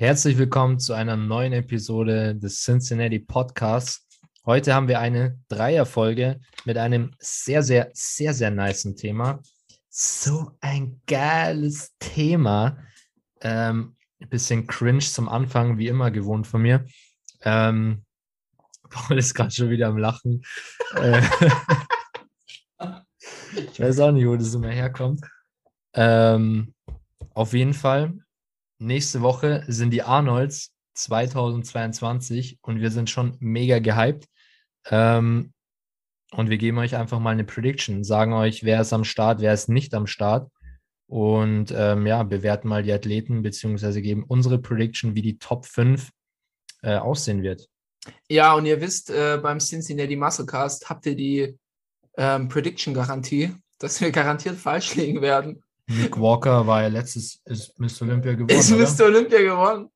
Herzlich willkommen zu einer neuen Episode des Cincinnati Podcasts. Heute haben wir eine Dreierfolge mit einem sehr, sehr, sehr, sehr niceen Thema. So ein geiles Thema. Ähm, ein bisschen cringe zum Anfang, wie immer gewohnt von mir. Ähm, Paul ist gerade schon wieder am Lachen. Äh, ich weiß auch nicht, wo das immer herkommt. Ähm, auf jeden Fall, nächste Woche sind die Arnolds 2022 und wir sind schon mega gehypt. Ähm, und wir geben euch einfach mal eine Prediction, sagen euch, wer ist am Start, wer ist nicht am Start. Und ähm, ja, bewerten mal die Athleten, beziehungsweise geben unsere Prediction, wie die Top 5 äh, aussehen wird. Ja, und ihr wisst, äh, beim Cincinnati Musclecast habt ihr die ähm, Prediction-Garantie, dass wir garantiert falsch liegen werden. Nick Walker war ja letztes ist Mr. Olympia geworden. Ist oder? Mr. Olympia geworden.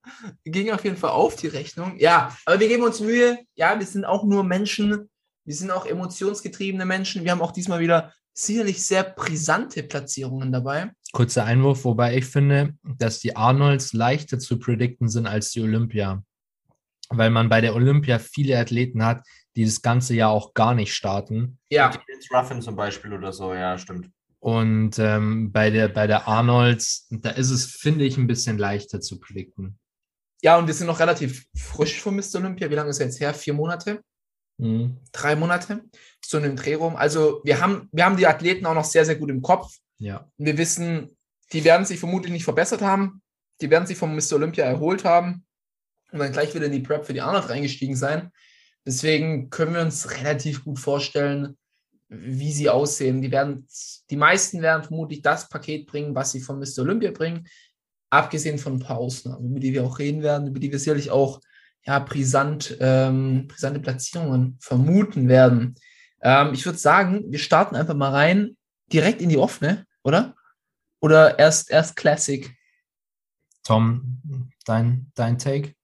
Ging auf jeden Fall auf die Rechnung. Ja, aber wir geben uns Mühe. Ja, wir sind auch nur Menschen. Wir sind auch emotionsgetriebene Menschen. Wir haben auch diesmal wieder sicherlich sehr brisante Platzierungen dabei. Kurzer Einwurf, wobei ich finde, dass die Arnolds leichter zu predikten sind als die Olympia. Weil man bei der Olympia viele Athleten hat, die das ganze Jahr auch gar nicht starten. Ja, Vince Ruffin zum Beispiel oder so, ja, stimmt. Und ähm, bei, der, bei der Arnolds, da ist es, finde ich, ein bisschen leichter zu predikten. ja, und wir sind noch relativ frisch von Mr. Olympia. Wie lange ist er jetzt her? Vier Monate? Mhm. Drei Monate? So in dem Dreh rum. Also wir haben, wir haben die Athleten auch noch sehr, sehr gut im Kopf. Ja. Wir wissen, die werden sich vermutlich nicht verbessert haben. Die werden sich vom Mr. Olympia erholt haben und dann gleich wieder in die Prep für die Arnold reingestiegen sein. Deswegen können wir uns relativ gut vorstellen, wie sie aussehen. Die werden, die meisten werden vermutlich das Paket bringen, was sie von Mr. Olympia bringen, abgesehen von ein paar Ausnahmen, über die wir auch reden werden, über die wir sicherlich auch ja, brisant, ähm, brisante Platzierungen vermuten werden. Ähm, ich würde sagen, wir starten einfach mal rein, direkt in die offene, oder? Oder erst, erst Classic? Tom, dein, dein Take?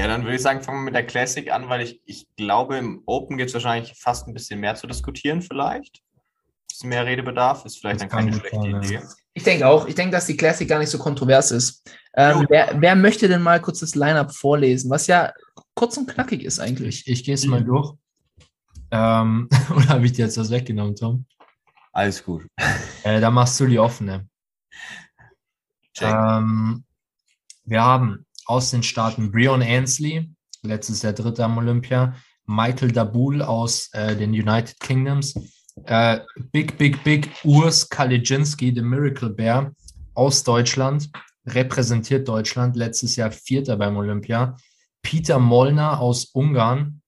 Ja, dann würde ich sagen, fangen wir mit der Classic an, weil ich, ich glaube, im Open gibt es wahrscheinlich fast ein bisschen mehr zu diskutieren, vielleicht. Ein bisschen mehr Redebedarf, ist vielleicht Das dann keine schlechte sein, Idee. ja. Ich denke auch. Ich denke, dass die Classic gar nicht so kontrovers ist. Ähm, wer, wer möchte denn mal kurz das Lineup vorlesen, was ja kurz und knackig ist eigentlich? Ich, ich gehe es mal durch. Ähm, oder habe ich dir jetzt was weggenommen, Tom? Alles gut. Äh, da machst du die offene. Check. Ähm, wir haben aus den Staaten Breon Ansley, letztes Jahr Dritter am Olympia, Michael Dabul aus äh, den United Kingdoms, äh, Big, Big, Big Urs Kalicinski, The Miracle Bear aus Deutschland, repräsentiert Deutschland, letztes Jahr Vierter beim Olympia, Peter Molnar aus Ungarn,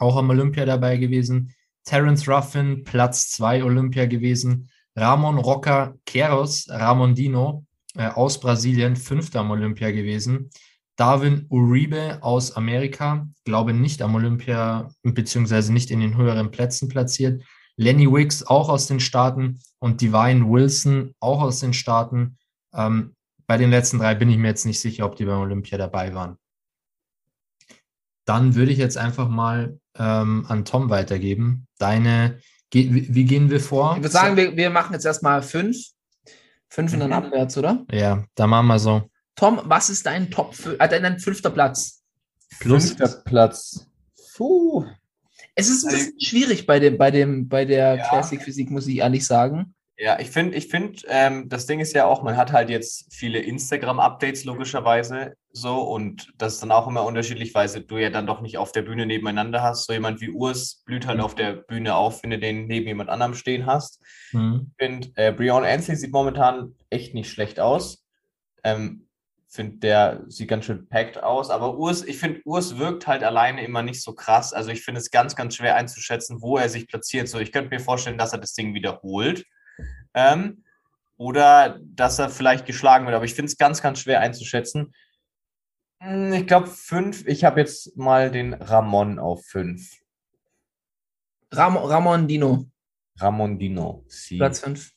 auch am Olympia dabei gewesen, Terence Ruffin, Platz 2 Olympia gewesen, Ramon Roca Queiroz, Ramondino äh, aus Brasilien, Fünfter am Olympia gewesen, Darwin Uribe aus Amerika, glaube nicht am Olympia, beziehungsweise nicht in den höheren Plätzen platziert, Lenny Wicks auch aus den Staaten und Divine Wilson auch aus den Staaten. Ähm, bei den letzten drei bin ich mir jetzt nicht sicher, ob die beim Olympia dabei waren. Dann würde ich jetzt einfach mal ähm, an Tom weitergeben. Deine, wie, wie gehen wir vor? Ich würde sagen, wir, wir machen jetzt erstmal fünf. Fünf und dann Mhm. abwärts, oder? Ja, da machen wir so. Tom, was ist dein Top, äh, dein, dein fünfter Platz? Plus, Fünfter Platz. Puh. Es ist ein bisschen schwierig bei dem, bei dem, bei der Ja. Classic Physik, muss ich ehrlich sagen. Ja, ich finde, ich find, ähm, das Ding ist ja auch, man hat halt jetzt viele Instagram-Updates logischerweise so und das ist dann auch immer unterschiedlich, weil du ja dann doch nicht auf der Bühne nebeneinander hast. So jemand wie Urs blüht halt auf der Bühne auf, wenn du den neben jemand anderem stehen hast. Mhm. Ich finde, äh, Breon Ansley sieht momentan echt nicht schlecht aus. Ähm, finde, der sieht ganz schön packed aus. Aber Urs, ich finde, Urs wirkt halt alleine immer nicht so krass. Also ich finde es ganz, ganz schwer einzuschätzen, wo er sich platziert. So, ich könnte mir vorstellen, dass er das Ding wiederholt. Ähm, oder dass er vielleicht geschlagen wird. Aber ich finde es ganz, ganz schwer einzuschätzen. Hm, Ich glaube fünf. Ich habe jetzt mal den Ramon auf fünf. Ram Ramon Dino, Ramondino. Sie. Platz 5.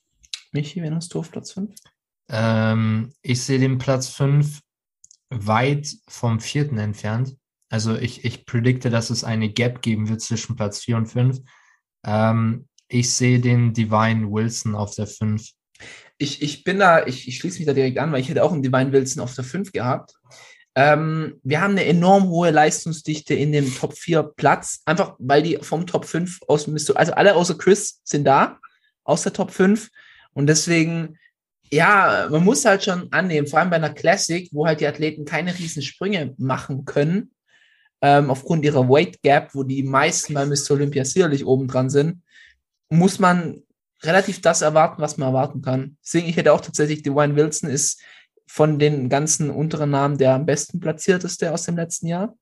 Michi, wen hast du auf Platz 5? Ähm, ich sehe den Platz 5 weit vom vierten entfernt. Also ich, ich predikte, dass es eine Gap geben wird zwischen Platz 4 und 5. Ähm, ich sehe den Divine Wilson auf der 5. Ich, ich bin da, ich, ich schließe mich da direkt an, weil ich hätte auch einen Divine Wilson auf der 5 gehabt. Ähm, wir haben eine enorm hohe Leistungsdichte in dem Top 4 Platz, einfach weil die vom Top 5 aus Mysto- also alle außer Chris sind da, aus der Top 5. Und deswegen, ja, man muss halt schon annehmen, vor allem bei einer Classic, wo halt die Athleten keine riesen Sprünge machen können, ähm, aufgrund ihrer Weight Gap, wo die meisten bei Mr. Olympia sicherlich oben dran sind, muss man relativ das erwarten, was man erwarten kann. Deswegen, ich hätte auch tatsächlich, Dwayne Wilson ist von den ganzen unteren Namen der am besten platzierteste aus dem letzten Jahr.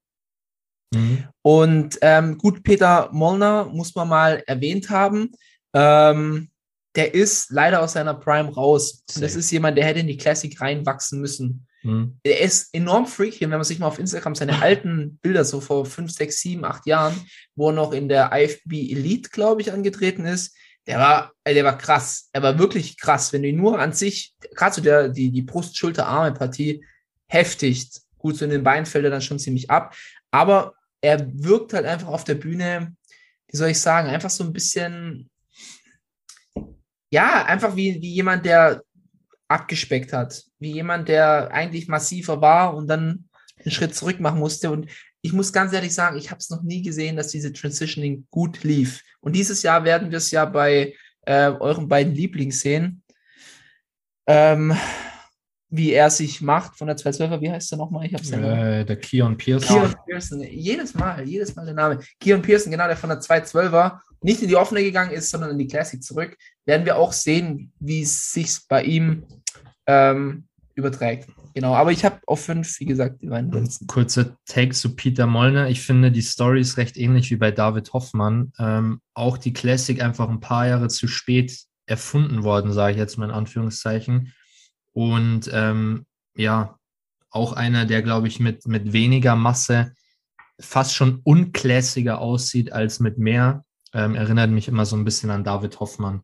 Mhm. Und ähm, gut, Peter Molnar muss man mal erwähnt haben. Ähm, der ist leider aus seiner Prime raus. Das ist jemand, der hätte in die Classic reinwachsen müssen. Mhm. Er ist enorm freaky, wenn man sich mal auf Instagram seine alten Bilder so vor fünf, sechs, sieben, acht Jahren, wo er noch in der IFB Elite, glaube ich, angetreten ist, der war, der war krass. Er war wirklich krass. Wenn du ihn nur an sich, gerade so der, die, die Brust-Schulter-Arme-Partie, heftig. Gut, so in den Beinen fällt er dann schon ziemlich ab. Aber er wirkt halt einfach auf der Bühne, wie soll ich sagen, einfach so ein bisschen, ja, einfach wie, wie jemand, der abgespeckt hat. Wie jemand, der eigentlich massiver war und dann einen Schritt zurück machen musste. Und ich muss ganz ehrlich sagen, ich habe es noch nie gesehen, dass diese Transitioning gut lief. Und dieses Jahr werden wir es ja bei äh, euren beiden Lieblings sehen. Ähm, wie er sich macht von der 212er, wie heißt er nochmal? Ich habe es ja Äh, der Keon Pierce. Keon Pearson, jedes Mal, jedes Mal der Name. Keon Pearson, genau, der von der 212er nicht in die offene gegangen ist, sondern in die Classic zurück, werden wir auch sehen, wie es sich bei ihm ähm, überträgt. Genau, aber ich habe auf fünf, wie gesagt, die beiden Wilson. Kurzer Take zu Peter Mollner. Ich finde, die Story ist recht ähnlich wie bei David Hoffmann. Ähm, auch die Classic einfach ein paar Jahre zu spät erfunden worden, sage ich jetzt mal in Anführungszeichen. Und ähm, ja, auch einer, der, glaube ich, mit, mit weniger Masse fast schon unclassiger aussieht als mit mehr. Ähm, erinnert mich immer so ein bisschen an David Hoffmann.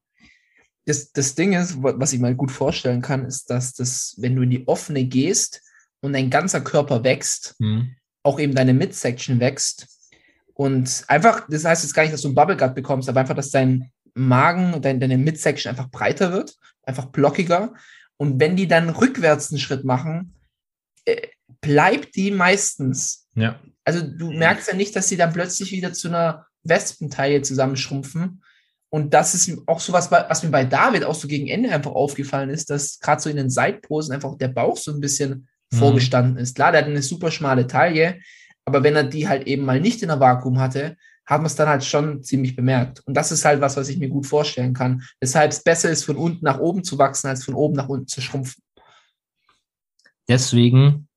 Das, das Ding ist, wa- was ich mir gut vorstellen kann, ist, dass das, wenn du in die offene gehst und dein ganzer Körper wächst, Hm. auch eben deine Midsection wächst. Und einfach, das heißt jetzt gar nicht, dass du einen Bubble Gut bekommst, aber einfach, dass dein Magen, dein, deine Midsection einfach breiter wird, einfach blockiger. Und wenn die dann rückwärts einen Schritt machen, äh, bleibt die meistens. Ja. Also du merkst ja nicht, dass sie dann plötzlich wieder zu einer Wespenteile zusammenschrumpfen. Und das ist auch so was, was mir bei David auch so gegen Ende einfach aufgefallen ist, dass gerade so in den Seitposen einfach der Bauch so ein bisschen Mhm. vorgestanden ist. Klar, der hat eine super schmale Taille, aber wenn er die halt eben mal nicht in der Vakuum hatte, hat man es dann halt schon ziemlich bemerkt. Und das ist halt was, was ich mir gut vorstellen kann. Weshalb es besser ist, von unten nach oben zu wachsen, als von oben nach unten zu schrumpfen. Deswegen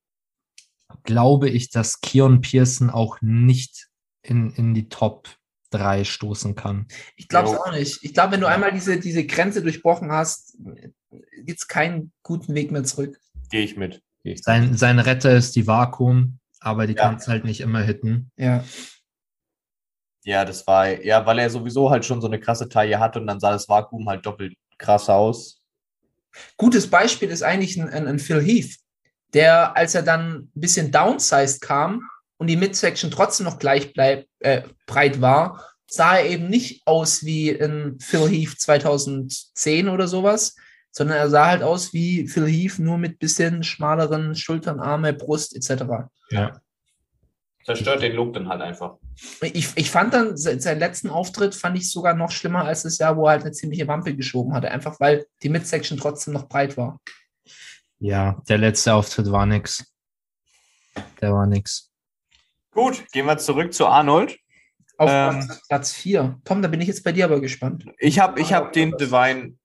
glaube ich, dass Keon Pearson auch nicht in, in die Top 3 stoßen kann. Ich glaube es auch nicht. Ich glaube, wenn du einmal diese, diese Grenze durchbrochen hast, gibt es keinen guten Weg mehr zurück. Gehe ich mit. Geh ich Sein, sein Retter ist die Vakuum, aber die Ja. kann es halt nicht immer hitten. Ja. Ja, das war, ja, weil er sowieso halt schon so eine krasse Taille hatte und dann sah das Vakuum halt doppelt krass aus. Gutes Beispiel ist eigentlich ein, ein, ein Phil Heath, der, als er dann ein bisschen downsized kam und die Midsection trotzdem noch gleich bleib, äh, breit war, sah er eben nicht aus wie ein Phil Heath 2010 oder sowas, sondern er sah halt aus wie Phil Heath, nur mit bisschen schmaleren Schultern, Arme, Brust etc. Ja. Zerstört den Look dann halt einfach. Ich, ich fand dann se- seinen letzten Auftritt fand ich sogar noch schlimmer als das Jahr, wo er halt eine ziemliche Wampe geschoben hatte, einfach weil die Midsection trotzdem noch breit war. Ja, der letzte Auftritt war nix. Der war nix. Gut, gehen wir zurück zu Arnold. Auf Ähm. Platz, Platz 4. Tom, da bin ich jetzt bei dir aber gespannt. Ich habe ich hab den Divine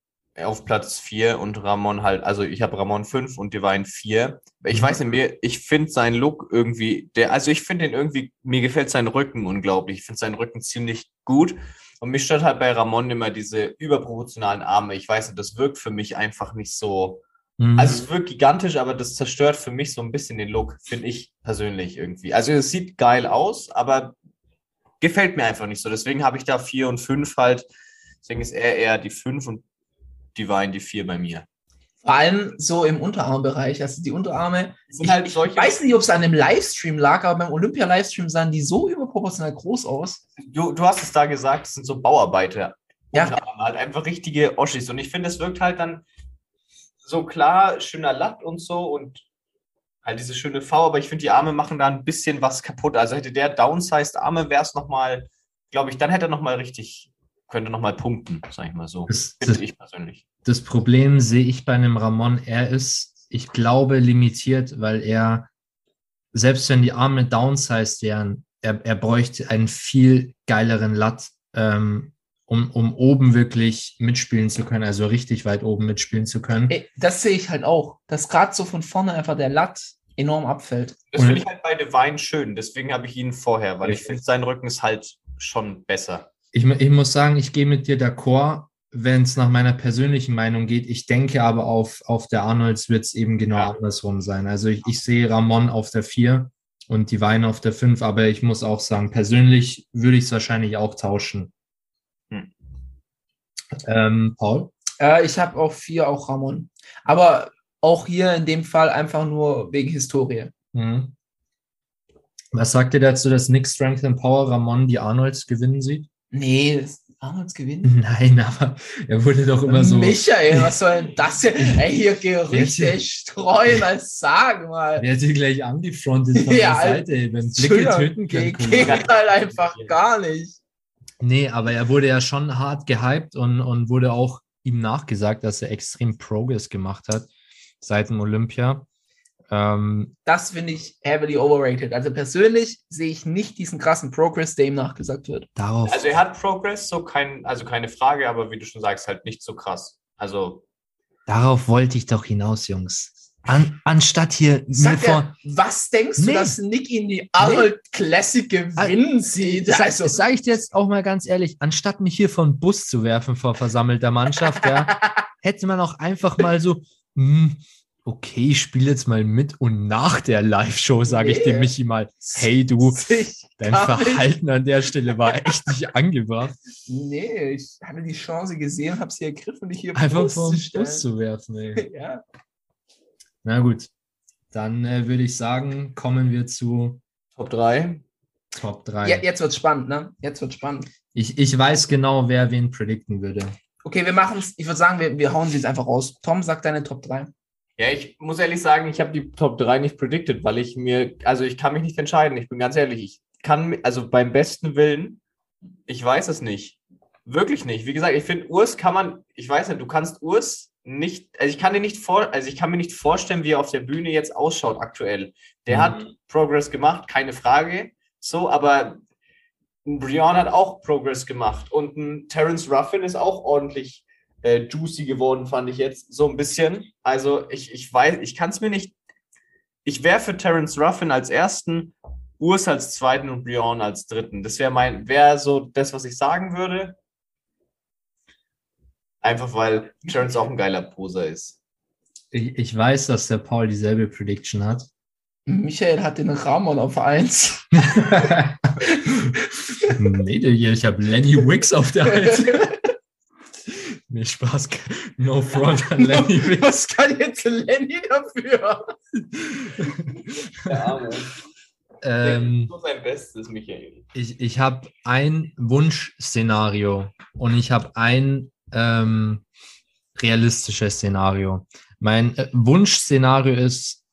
auf Platz 4 und Ramon halt, also ich habe Ramon 5 und Divine 4. Ich weiß nicht mehr, ich finde seinen Look irgendwie, der, also ich finde den irgendwie, mir gefällt sein Rücken unglaublich. Ich finde seinen Rücken ziemlich gut. Und mich stört halt bei Ramon immer diese überproportionalen Arme. Ich weiß nicht, das wirkt für mich einfach nicht so Mhm. Also es wirkt gigantisch, aber das zerstört für mich so ein bisschen den Look, finde ich persönlich irgendwie. Also es sieht geil aus, aber gefällt mir einfach nicht so. Deswegen habe ich da vier und fünf halt. Deswegen ist er eher die fünf und Divine die vier bei mir. Vor allem so im Unterarmbereich. Also die Unterarme. Sind Ich, halt ich weiß nicht, ob es an dem Livestream lag, aber beim Olympia-Livestream sahen die so überproportional groß aus. Du, du hast es da gesagt, das sind so Bauarbeiter. Ja. Unterarme, halt einfach richtige Oschis. Und ich finde, es wirkt halt dann so klar, schöner Latt und so und halt diese schöne V, aber ich finde, die Arme machen da ein bisschen was kaputt. Also hätte der downsized Arme, wäre es nochmal, glaube ich, dann hätte er nochmal richtig, könnte nochmal punkten, sag ich mal so. Das, das, Finde ich persönlich. das Problem sehe ich bei einem Ramon. Er ist, ich glaube, limitiert, weil er, selbst wenn die Arme downsized wären, er, er bräuchte einen viel geileren Latt, ähm, um, um oben wirklich mitspielen zu können, also richtig weit oben mitspielen zu können. Ey, das sehe ich halt auch, dass gerade so von vorne einfach der Latt enorm abfällt. Das Und- finde ich halt bei Divine schön, deswegen habe ich ihn vorher, weil ich finde, sein Rücken ist halt schon besser. Ich, ich muss sagen, ich gehe mit dir d'accord, wenn es nach meiner persönlichen Meinung geht. Ich denke aber auf, auf der Arnolds wird es eben genau Ja. andersrum sein. Also ich, ich sehe Ramon auf der 4 und Divine auf der 5, aber ich muss auch sagen, persönlich würde ich es wahrscheinlich auch tauschen. Hm. Ähm, Paul? Äh, ich habe auch vier, auch Ramon. Aber auch hier in dem Fall einfach nur wegen Historie. Mhm. Was sagt ihr dazu, dass Nick Strength and Power Ramon die Arnolds gewinnen sieht? Nee, Arnolds gewinnen. Nein, aber er wurde doch immer so. Michael, was soll denn das hier? Ey, hier Gerüchte streuen, als sag mal. Er hat sie gleich angefrontet von Ja, der Seite, ey, wenn Blicke töten können. Geht halt einfach gar nicht. Nee, aber er wurde ja schon hart gehypt und, und wurde auch ihm nachgesagt, dass er extrem Progress gemacht hat seit dem Olympia. Ähm, Das finde ich heavily overrated. Also persönlich sehe ich nicht diesen krassen Progress, der ihm nachgesagt wird. darauf, Also er hat Progress, so kein, also keine Frage, aber wie du schon sagst, halt nicht so krass. Also darauf wollte ich doch hinaus, Jungs. An, anstatt hier mir vor. er, was denkst du, Nee. dass Nick in die Arnold Classic gewinnen sieht? Das Also, sage ich dir jetzt auch mal ganz ehrlich, anstatt mich hier von Bus zu werfen vor versammelter Mannschaft, ja, hätte man auch einfach mal so, hm, okay, ich spiele jetzt mal mit und nach der Live-Show sage ich dem. Michi mal, hey du, dein gar nicht- Verhalten an der Stelle war echt nicht angebracht. Nee, ich hatte die Chance gesehen, habe sie ergriffen, dich hier Einfach zu stellen. Bus zu werfen, ey. Ja. Na gut, dann äh, würde ich sagen, kommen wir zu Top 3. Top 3. Ja, jetzt wird's spannend, ne? Jetzt wird's spannend. Ich, ich weiß genau, wer wen predikten würde. Okay, wir machen es. Ich würde sagen, wir, wir hauen sie jetzt einfach raus. Tom, sag deine Top 3. Ja, ich muss ehrlich sagen, ich habe die Top 3 nicht predicted, weil ich mir, also ich kann mich nicht entscheiden. Ich bin ganz ehrlich, ich kann, also beim besten Willen, ich weiß es nicht. Wirklich nicht. Wie gesagt, ich finde, Urs kann man, ich weiß nicht, du kannst Urs nicht, also ich kann dir nicht vor, also ich kann mir nicht vorstellen, wie er auf der Bühne jetzt ausschaut aktuell. Der Mhm. hat Progress gemacht, keine Frage. So, aber ein Brian hat auch Progress gemacht und ein Terence Ruffin ist auch ordentlich äh, juicy geworden, fand ich jetzt so ein bisschen. Also ich, ich weiß, ich kann es mir nicht. Ich wäre für Terence Ruffin als ersten, Urs als zweiten und Brian als dritten. Das wäre mein, wäre so das, was ich sagen würde. Einfach weil Terence auch ein geiler Poser ist. Ich, ich weiß, dass der Paul dieselbe Prediction hat. Michael hat den Ramon auf 1. nee, ich habe Lenny Wicks auf der Eins. Nee, Spaß. No front an Lenny Wicks. Was kann jetzt Lenny dafür? Der Arme. Ähm, so sein Bestes, Michael. ich ich habe ein Wunschszenario und ich habe ein ähm, realistisches Szenario. Mein äh, Wunschszenario ist,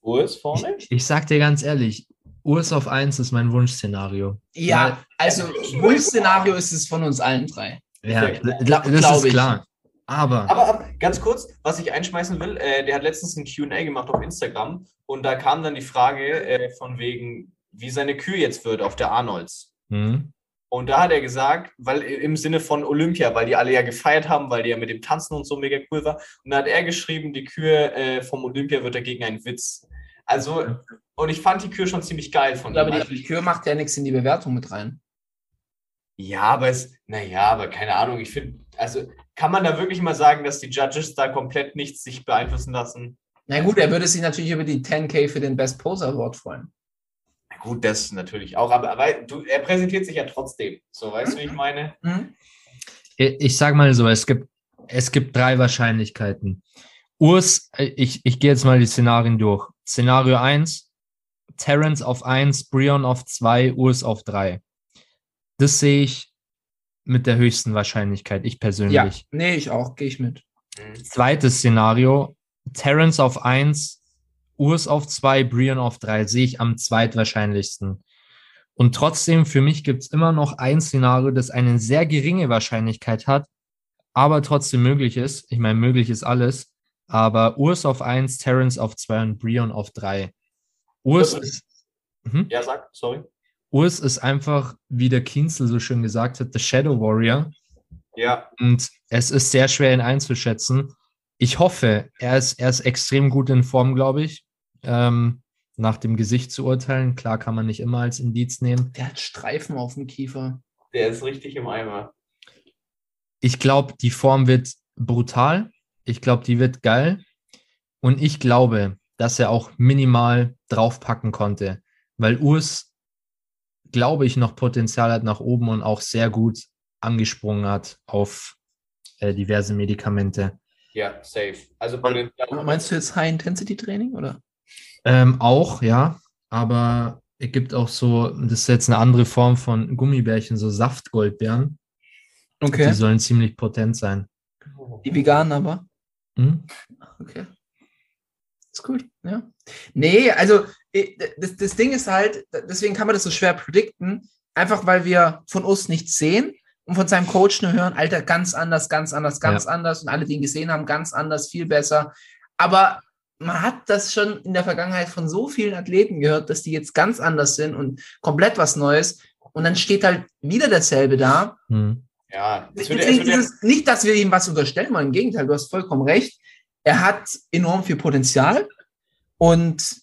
Urs vorne? ich, ich sag dir ganz ehrlich, Urs auf 1 ist mein Wunschszenario. Ja, also Wunschszenario ist es von uns allen drei. Ja, Glaub- das glaub ist ich. klar. Aber, Aber, aber ganz kurz, was ich einschmeißen will, äh, der hat letztens ein QA gemacht auf Instagram und da kam dann die Frage äh, von wegen, wie seine Kühe jetzt wird auf der Arnolds. hm, Und da hat er gesagt, weil im Sinne von Olympia, weil die alle ja gefeiert haben, weil die ja mit dem Tanzen und so mega cool war. Und da hat er geschrieben, die Kühe äh, vom Olympia wird dagegen ein Witz. Also, und ich fand die Kühe schon ziemlich geil von Aber ihm. die, Also, die Kür macht ja nichts in die Bewertung mit rein. ja, aber es, naja, aber keine Ahnung, ich finde, also kann man da wirklich mal sagen, dass die Judges da komplett nichts sich beeinflussen lassen? Na gut, er würde sich natürlich über die 10K für den Best Poser Award freuen. Na Gut, das natürlich auch, aber, aber du, er präsentiert sich ja trotzdem. So, weißt du, wie ich meine? Mhm. Ich ich sag mal so, es gibt, es gibt drei Wahrscheinlichkeiten. Urs, äh, ich, ich gehe jetzt mal die Szenarien durch. Szenario 1, Terrence auf 1, Brion auf 2, Urs auf 3. Das sehe ich mit der höchsten Wahrscheinlichkeit, ich persönlich. Ja, nee, ich auch, gehe ich mit. Zweites Szenario, Terrence auf 1, Urs auf 2, Brian auf 3, sehe ich am zweitwahrscheinlichsten. Und trotzdem, für mich gibt es immer noch ein Szenario, das eine sehr geringe Wahrscheinlichkeit hat, aber trotzdem möglich ist. Ich meine, möglich ist alles. Aber Urs auf 1, Terrence auf 2 und Brion auf 3. Urs ist, mhm. Ja, sag, sorry. Urs ist einfach, wie der Kienzel so schön gesagt hat, The Shadow Warrior. Ja, Und es ist sehr schwer, ihn einzuschätzen. Ich hoffe, er ist, er ist extrem gut in Form, glaube ich. Ähm, nach dem Gesicht zu urteilen. Klar kann man nicht immer als Indiz nehmen. Der hat Streifen auf dem Kiefer. der ist richtig im Eimer. Ich glaube, die Form wird brutal. Ich glaube, die wird geil. Und ich glaube, dass er auch minimal draufpacken konnte. Weil Urs, glaube ich, noch Potenzial hat nach oben und auch sehr gut angesprungen hat auf äh, diverse Medikamente. Ja, safe. Also. Meinst du jetzt High-Intensity-Training, oder? Ähm, auch, ja. Aber es gibt auch so, das ist jetzt eine andere Form von Gummibärchen, so Saftgoldbeeren. Okay. Die sollen ziemlich potent sein. Die veganen aber. Hm? Okay. Ist gut, ja. Nee, also eh, das, das Ding ist halt, deswegen kann man das so schwer predikten, einfach weil wir von uns nichts sehen und von seinem Coach nur hören, Alter, ganz anders, ganz anders, ganz anders und alle, die ihn gesehen haben, ganz anders, viel besser. Aber man hat das schon in der Vergangenheit von so vielen Athleten gehört, dass die jetzt ganz anders sind und komplett was Neues. Und dann steht halt wieder dasselbe da. Hm. Ja, wird ja, ist es nicht, dass wir ihm was unterstellen wollen. Im Gegenteil, du hast vollkommen recht. Er hat enorm viel Potenzial und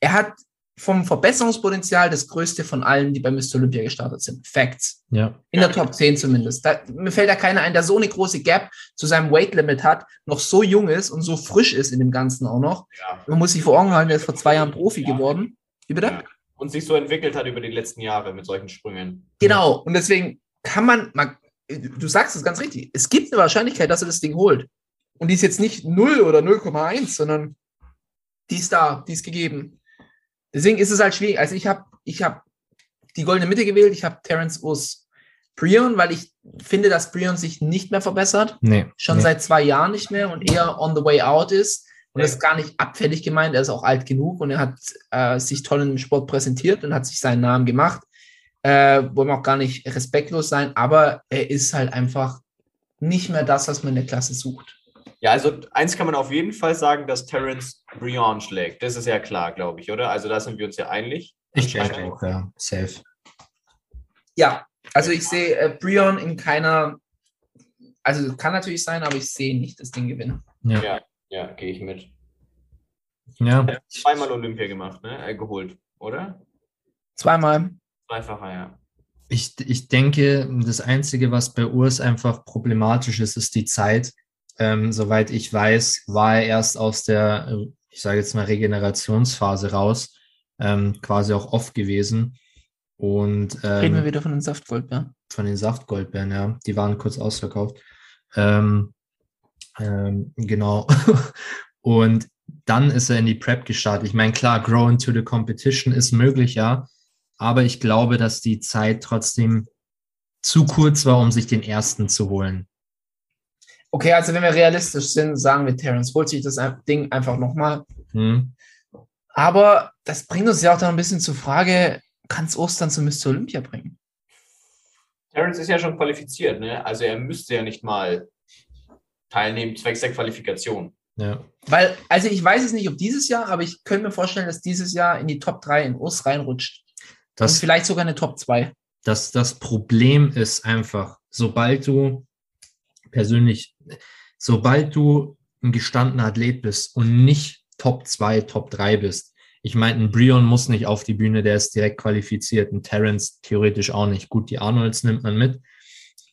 er hat vom Verbesserungspotenzial das größte von allen, die bei Mr. Olympia gestartet sind. Facts. Ja. In der Top 10 zumindest. Da, mir fällt da keiner ein, der so eine große Gap zu seinem Weight Limit hat, noch so jung ist und so frisch ist in dem Ganzen auch noch. ja. Man muss sich vor Augen halten, der ist vor zwei Jahren Profi geworden. Wie bitte? Ja. Und sich so entwickelt hat über die letzten Jahre mit solchen Sprüngen. Genau. Und deswegen kann man, man, du sagst es ganz richtig, es gibt eine Wahrscheinlichkeit, dass er das Ding holt. Und die ist jetzt nicht 0 oder 0,1, sondern die ist da, die ist gegeben. Deswegen ist es halt schwierig. Also ich habe ich hab die goldene Mitte gewählt, ich habe Terence Us Brion, weil ich finde, dass Brion sich nicht mehr verbessert. Nee. Schon nee. seit zwei Jahren nicht mehr und eher on the way out ist. Und Ja. das ist gar nicht abfällig gemeint, er ist auch alt genug und er hat äh, sich toll im Sport präsentiert und hat sich seinen Namen gemacht. Äh, wollen wir auch gar nicht respektlos sein, aber er ist halt einfach nicht mehr das, was man in der Klasse sucht. Ja, also eins kann man auf jeden Fall sagen, dass Terence Brion schlägt. Das ist ja klar, glaube ich, oder? Also da sind wir uns ja einig. Ich denke auch, ja. Safe. Ja, also ich sehe äh, Brion in keiner, also kann natürlich sein, aber ich sehe nicht das Ding gewinnen. Ja. Ja, ja gehe ich mit. ja. Er hat zweimal Olympia gemacht, ne? Äh, geholt, oder? Zweimal. Zweifacher, ja. Ich, ich denke, das Einzige, was bei Urs einfach problematisch ist, ist die Zeit. Ähm, soweit ich weiß, war er erst aus der, äh, ich sage jetzt mal, Regenerationsphase raus, ähm, quasi auch off gewesen. Und Reden wir ähm, wieder von den Saftgoldbeeren. von den Saftgoldbeeren, ja, die waren kurz ausverkauft. Ähm, ähm, genau. Und dann ist er in die Prep gestartet. Ich meine, klar, Grow into the Competition ist möglich, ja. Aber ich glaube, dass die Zeit trotzdem zu kurz war, um sich den ersten zu holen. Okay, also wenn wir realistisch sind, sagen wir, Terence holt sich das Ding einfach nochmal. Hm? Aber das bringt uns ja auch dann ein bisschen zur Frage, kann es Ostern zu Mr. Olympia bringen? Terence ist ja schon qualifiziert, ne? Also er müsste ja nicht mal teilnehmen, zwecks der Qualifikation. Ja. Weil, also ich weiß es nicht, ob dieses Jahr, aber ich könnte mir vorstellen, dass dieses Jahr in die Top 3 in Ost reinrutscht. Und Das, vielleicht sogar eine Top 2. das, das Problem ist einfach, sobald du persönlich, sobald du ein gestandener Athlet bist und nicht Top 2, Top 3 bist, ich meine, ein Brion muss nicht auf die Bühne, der ist direkt qualifiziert, ein Terence theoretisch auch nicht. Gut, die Arnolds nimmt man mit.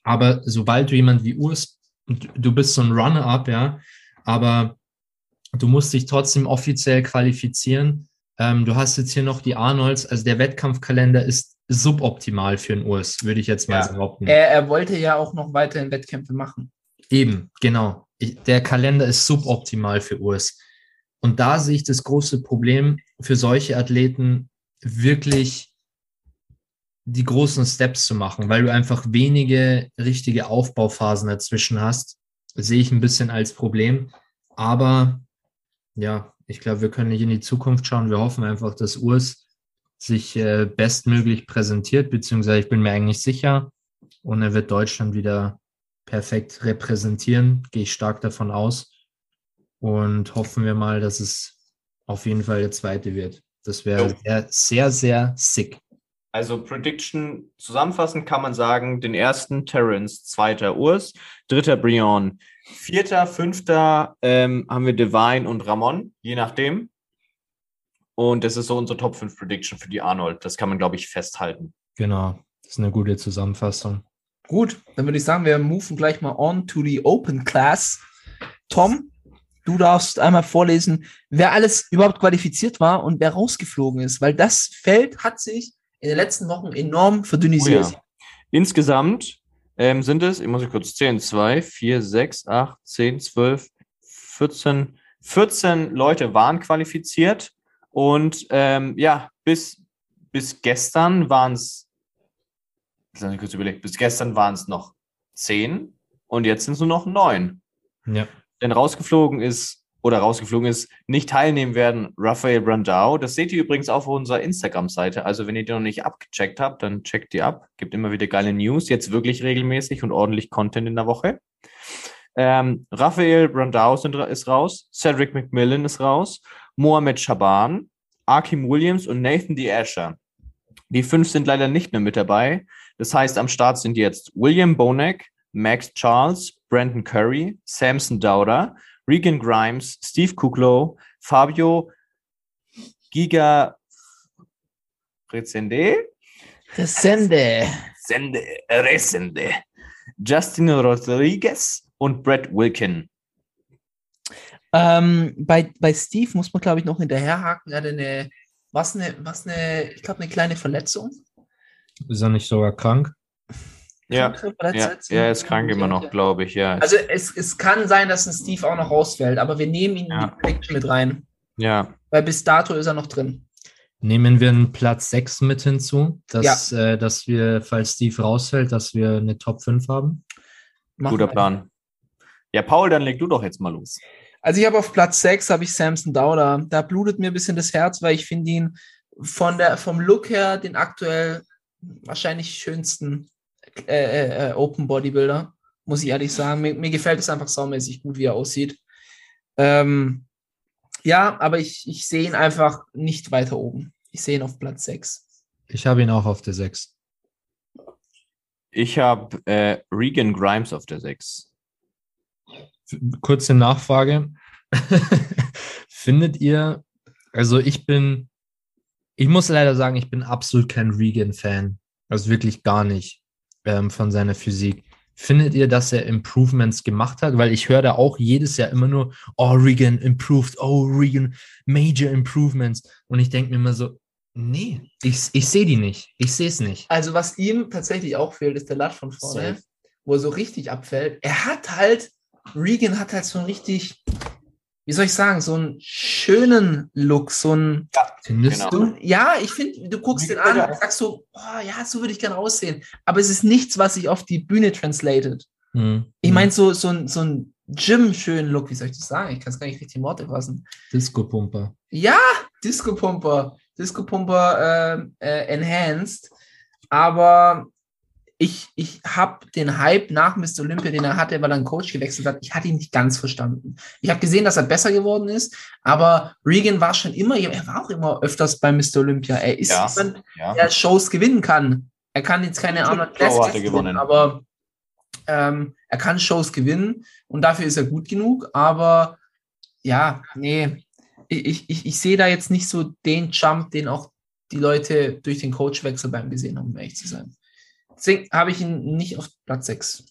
Aber sobald du jemand wie Urs du bist so ein Runner-up, ja, aber du musst dich trotzdem offiziell qualifizieren. Ähm, du hast jetzt hier noch die Arnolds, also der Wettkampfkalender ist suboptimal für den Urs, würde ich jetzt mal Ja. behaupten. Er, er wollte ja auch noch weiterhin Wettkämpfe machen. Eben, genau. Ich, der Kalender ist suboptimal für Urs. Und da sehe ich das große Problem für solche Athleten wirklich die großen Steps zu machen, weil du einfach wenige richtige Aufbauphasen dazwischen hast, sehe ich ein bisschen als Problem. Aber ja, ich glaube, wir können nicht in die Zukunft schauen. Wir hoffen einfach, dass Urs sich äh, bestmöglich präsentiert, beziehungsweise ich bin mir eigentlich sicher und er wird Deutschland wieder perfekt repräsentieren, gehe ich stark davon aus. Und hoffen wir mal, dass es auf jeden Fall der zweite wird. Das wäre sehr, sehr, sehr sick. Also Prediction zusammenfassend kann man sagen, den ersten Terrence, zweiter Urs, dritter Brion, vierter, fünfter ähm, haben wir Divine und Ramon, je nachdem. Und das ist so unsere Top 5 Prediction für die Arnold. Das kann man, glaube ich, festhalten. Genau. Das ist eine gute Zusammenfassung. Gut, dann würde ich sagen, wir moven gleich mal on to the Open Class. Tom, du darfst einmal vorlesen, wer alles überhaupt qualifiziert war und wer rausgeflogen ist, weil das Feld hat sich in den letzten Wochen enorm verdünnisiert. Oh ja. Insgesamt ähm, sind es, ich muss kurz zählen, 2, 4, 6, 8, 10, 12, 14, 14 Leute waren qualifiziert. Und ähm, ja, bis, bis gestern waren es, lass mich kurz überlegen, bis gestern waren es noch 10 und jetzt sind es nur noch 9. Ja. Denn rausgeflogen ist, oder rausgeflogen ist, nicht teilnehmen werden Raphael Brandau. Das seht ihr übrigens auf unserer Instagram-Seite. Also wenn ihr die noch nicht abgecheckt habt, dann checkt die ab. Gibt immer wieder geile News, jetzt wirklich regelmäßig und ordentlich Content in der Woche. Ähm, Raphael Brandau sind, ist raus, Cedric McMillan ist raus, Mohamed Shaban, Akim Williams und Nathan D. Asher. Die fünf sind leider nicht mehr mit dabei. Das heißt, am Start sind jetzt William Bonek, Max Charles, Brandon Curry, Samson Dauder, Regan Grimes, Steve Kuklow, Fabio Giga Rezende, Resende. Sende, Resende, Justin Rodriguez und Brett Wilkin. Ähm, bei, bei Steve muss man, glaube ich, noch hinterherhaken. Er hatte eine, was eine, was eine, ich glaube, eine kleine Verletzung. Ist er nicht sogar krank? Ja, ja, er ist krank immer noch, glaube ich, ja. Also es, es kann sein, dass ein Steve auch noch rausfällt, aber wir nehmen ihn in Ja. die Prediction mit rein. ja, Weil bis dato ist er noch drin. Nehmen wir einen Platz 6 mit hinzu, dass, äh, dass wir, falls Steve rausfällt, dass wir eine Top 5 haben. Machen guter. Plan. Ja, Paul, dann leg du doch jetzt mal los. Also ich habe auf Platz 6 habe ich Samson Dauder. Da blutet mir ein bisschen das Herz, weil ich finde ihn von der, vom Look her den aktuell wahrscheinlich schönsten äh, äh, äh, Open Bodybuilder, muss ich ehrlich sagen. Mir, mir gefällt es einfach saumäßig gut, wie er aussieht. Ähm, ja, aber ich, ich sehe ihn einfach nicht weiter oben. Ich sehe ihn auf Platz 6. Ich habe ihn auch auf der 6. Ich habe äh, Regan Grimes auf der 6. Kurze Nachfrage. Findet ihr, also ich bin, ich muss leider sagen, ich bin absolut kein Regan-Fan. Also wirklich gar nicht ähm, von seiner Physik. Findet ihr, dass er Improvements gemacht hat? Weil ich höre da auch jedes Jahr immer nur, oh, Regan improved, oh, Regan, major improvements. Und ich denke mir immer so, nee, ich, ich sehe die nicht. Ich sehe es nicht. Also was ihm tatsächlich auch fehlt, ist der Latt von vorne, Safe. wo er so richtig abfällt. Er hat halt, Regan hat halt so einen richtig, wie soll ich sagen, so einen schönen Look, so einen, Findest genau. so du? einen ja, ich finde, du guckst den an und sagst so, oh, ja, so würde ich gerne aussehen. Aber es ist nichts, was sich auf die Bühne translated. Hm. Ich meine, so, so ein, so ein Gym-schönen Look, wie soll ich das sagen? Ich kann es gar nicht richtig in Worte fassen. Disco-Pumper. Ja, Disco Pumper. Disco Pumper äh, äh, enhanced. Aber ich, ich habe den Hype nach Mr. Olympia, den er hatte, weil er einen Coach gewechselt hat, ich hatte ihn nicht ganz verstanden. Ich habe gesehen, dass er besser geworden ist, aber Regan war schon immer, er war auch immer öfters bei Mr. Olympia. Er ist Ja. jemand, Ja. der Shows gewinnen kann. Er kann jetzt keine Arnold Classics gewinnen, aber ähm, er kann Shows gewinnen und dafür ist er gut genug. Aber ja, nee, ich, ich, ich sehe da jetzt nicht so den Jump, den auch die Leute durch den Coachwechsel beim gesehen haben, um ehrlich zu sein. Deswegen habe ich ihn nicht auf Platz 6.